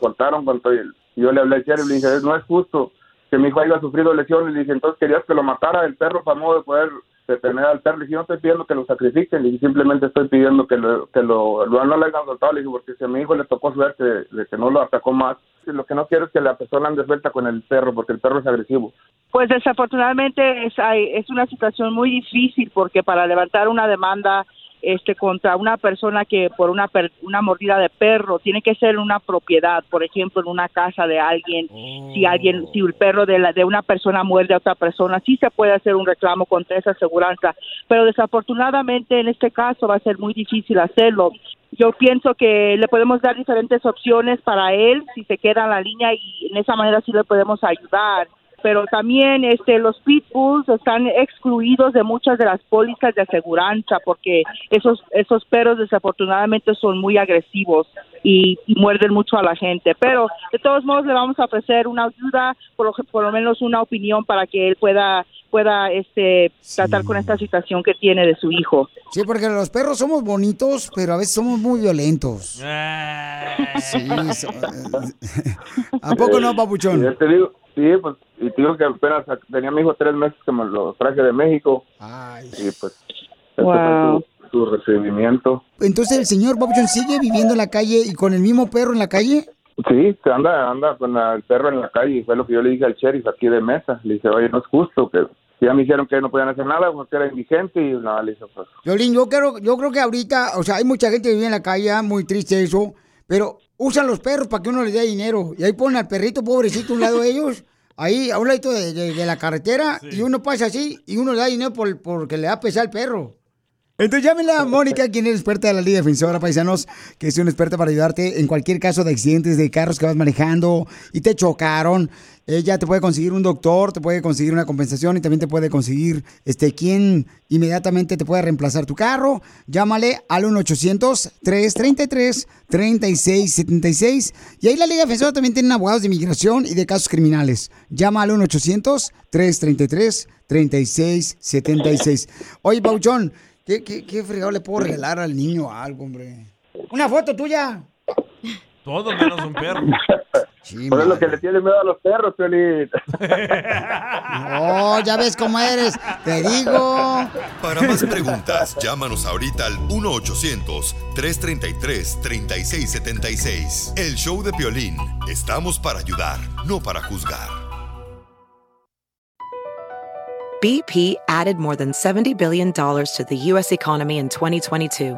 el- y yo le hablé al sheriff le dije, no es justo que mi hijo haya sufrido lesiones. Le dije, entonces querías que lo matara el perro para modo de poder detener al perro. Le dije, no estoy pidiendo que lo sacrifiquen, le dije, simplemente estoy pidiendo que lo, que lo, lo- no lo hayan soltado. Le dije, porque si a mi hijo le tocó suerte de, de que no lo atacó más, lo que no quiero es que la persona ande suelta con el perro, porque el perro es agresivo. Pues desafortunadamente es, hay- es una situación muy difícil porque para levantar una demanda este contra una persona que por una per- una mordida de perro tiene que ser una propiedad, por ejemplo, en una casa de alguien, si alguien si el perro de la de una persona muerde a otra persona, sí se puede hacer un reclamo contra esa aseguranza, pero desafortunadamente en este caso va a ser muy difícil hacerlo. Yo pienso que le podemos dar diferentes opciones para él si se queda en la línea y en esa manera sí le podemos ayudar pero también este los pitbulls están excluidos de muchas de las pólizas de aseguranza porque esos esos perros desafortunadamente son muy agresivos y, y muerden mucho a la gente pero de todos modos le vamos a ofrecer una ayuda por lo, por lo menos una opinión para que él pueda pueda este tratar con esta situación que tiene de su hijo Sí, porque los perros somos bonitos, pero a veces somos muy violentos. Sí, so- [LAUGHS] ¿A poco no, papuchón? Ya te digo, sí, pues, y te digo que apenas tenía mi hijo tres meses que me lo traje de México. Y pues, Wow. fue su, su recibimiento. Entonces, ¿el señor Papuchón sigue viviendo en la calle y con el mismo perro en la calle? Sí, que anda, anda con la- el perro en la calle y fue lo que yo le dije al sheriff aquí de mesa. Le dije, oye, no es justo que ya me dijeron que no podían hacer nada porque era indigente y nada, le dije, pues, Violín, yo creo, yo creo que ahorita, o sea, hay mucha gente que vive en la calle, ah, muy triste eso, pero usan los perros para que uno les dé dinero. Y ahí ponen al perrito pobrecito a un lado de ellos, ahí a un ladito de, de- de la carretera, y uno pasa así, y uno le da dinero por, porque le da pesar al perro. Entonces llámenle a Mónica, quien es experta de la Liga Defensora Paisanos, que es una experta para ayudarte en cualquier caso de accidentes de carros que vas manejando y te chocaron. Ella te puede conseguir un doctor, te puede conseguir una compensación y también te puede conseguir este quien inmediatamente te puede reemplazar tu carro. Llámale al 1-800-333-3676. Y ahí la Liga Defensora también tiene abogados de inmigración y de casos criminales. Llama al 1-800-333-3676. Oye, Pauchón, ¿qué, qué, qué fregado le puedo regalar al niño algo, hombre? Una foto tuya. Todo menos un perro. [LAUGHS] Por lo que le tiene miedo a los perros, Piolín. [LAUGHS] Oh, ya ves cómo eres. Te digo. Para más preguntas, llámanos ahorita al 1-800-333-3676. El show de Piolín. Estamos para ayudar, no para juzgar. BP added more than $70 billion to the U.S. economy in 2022.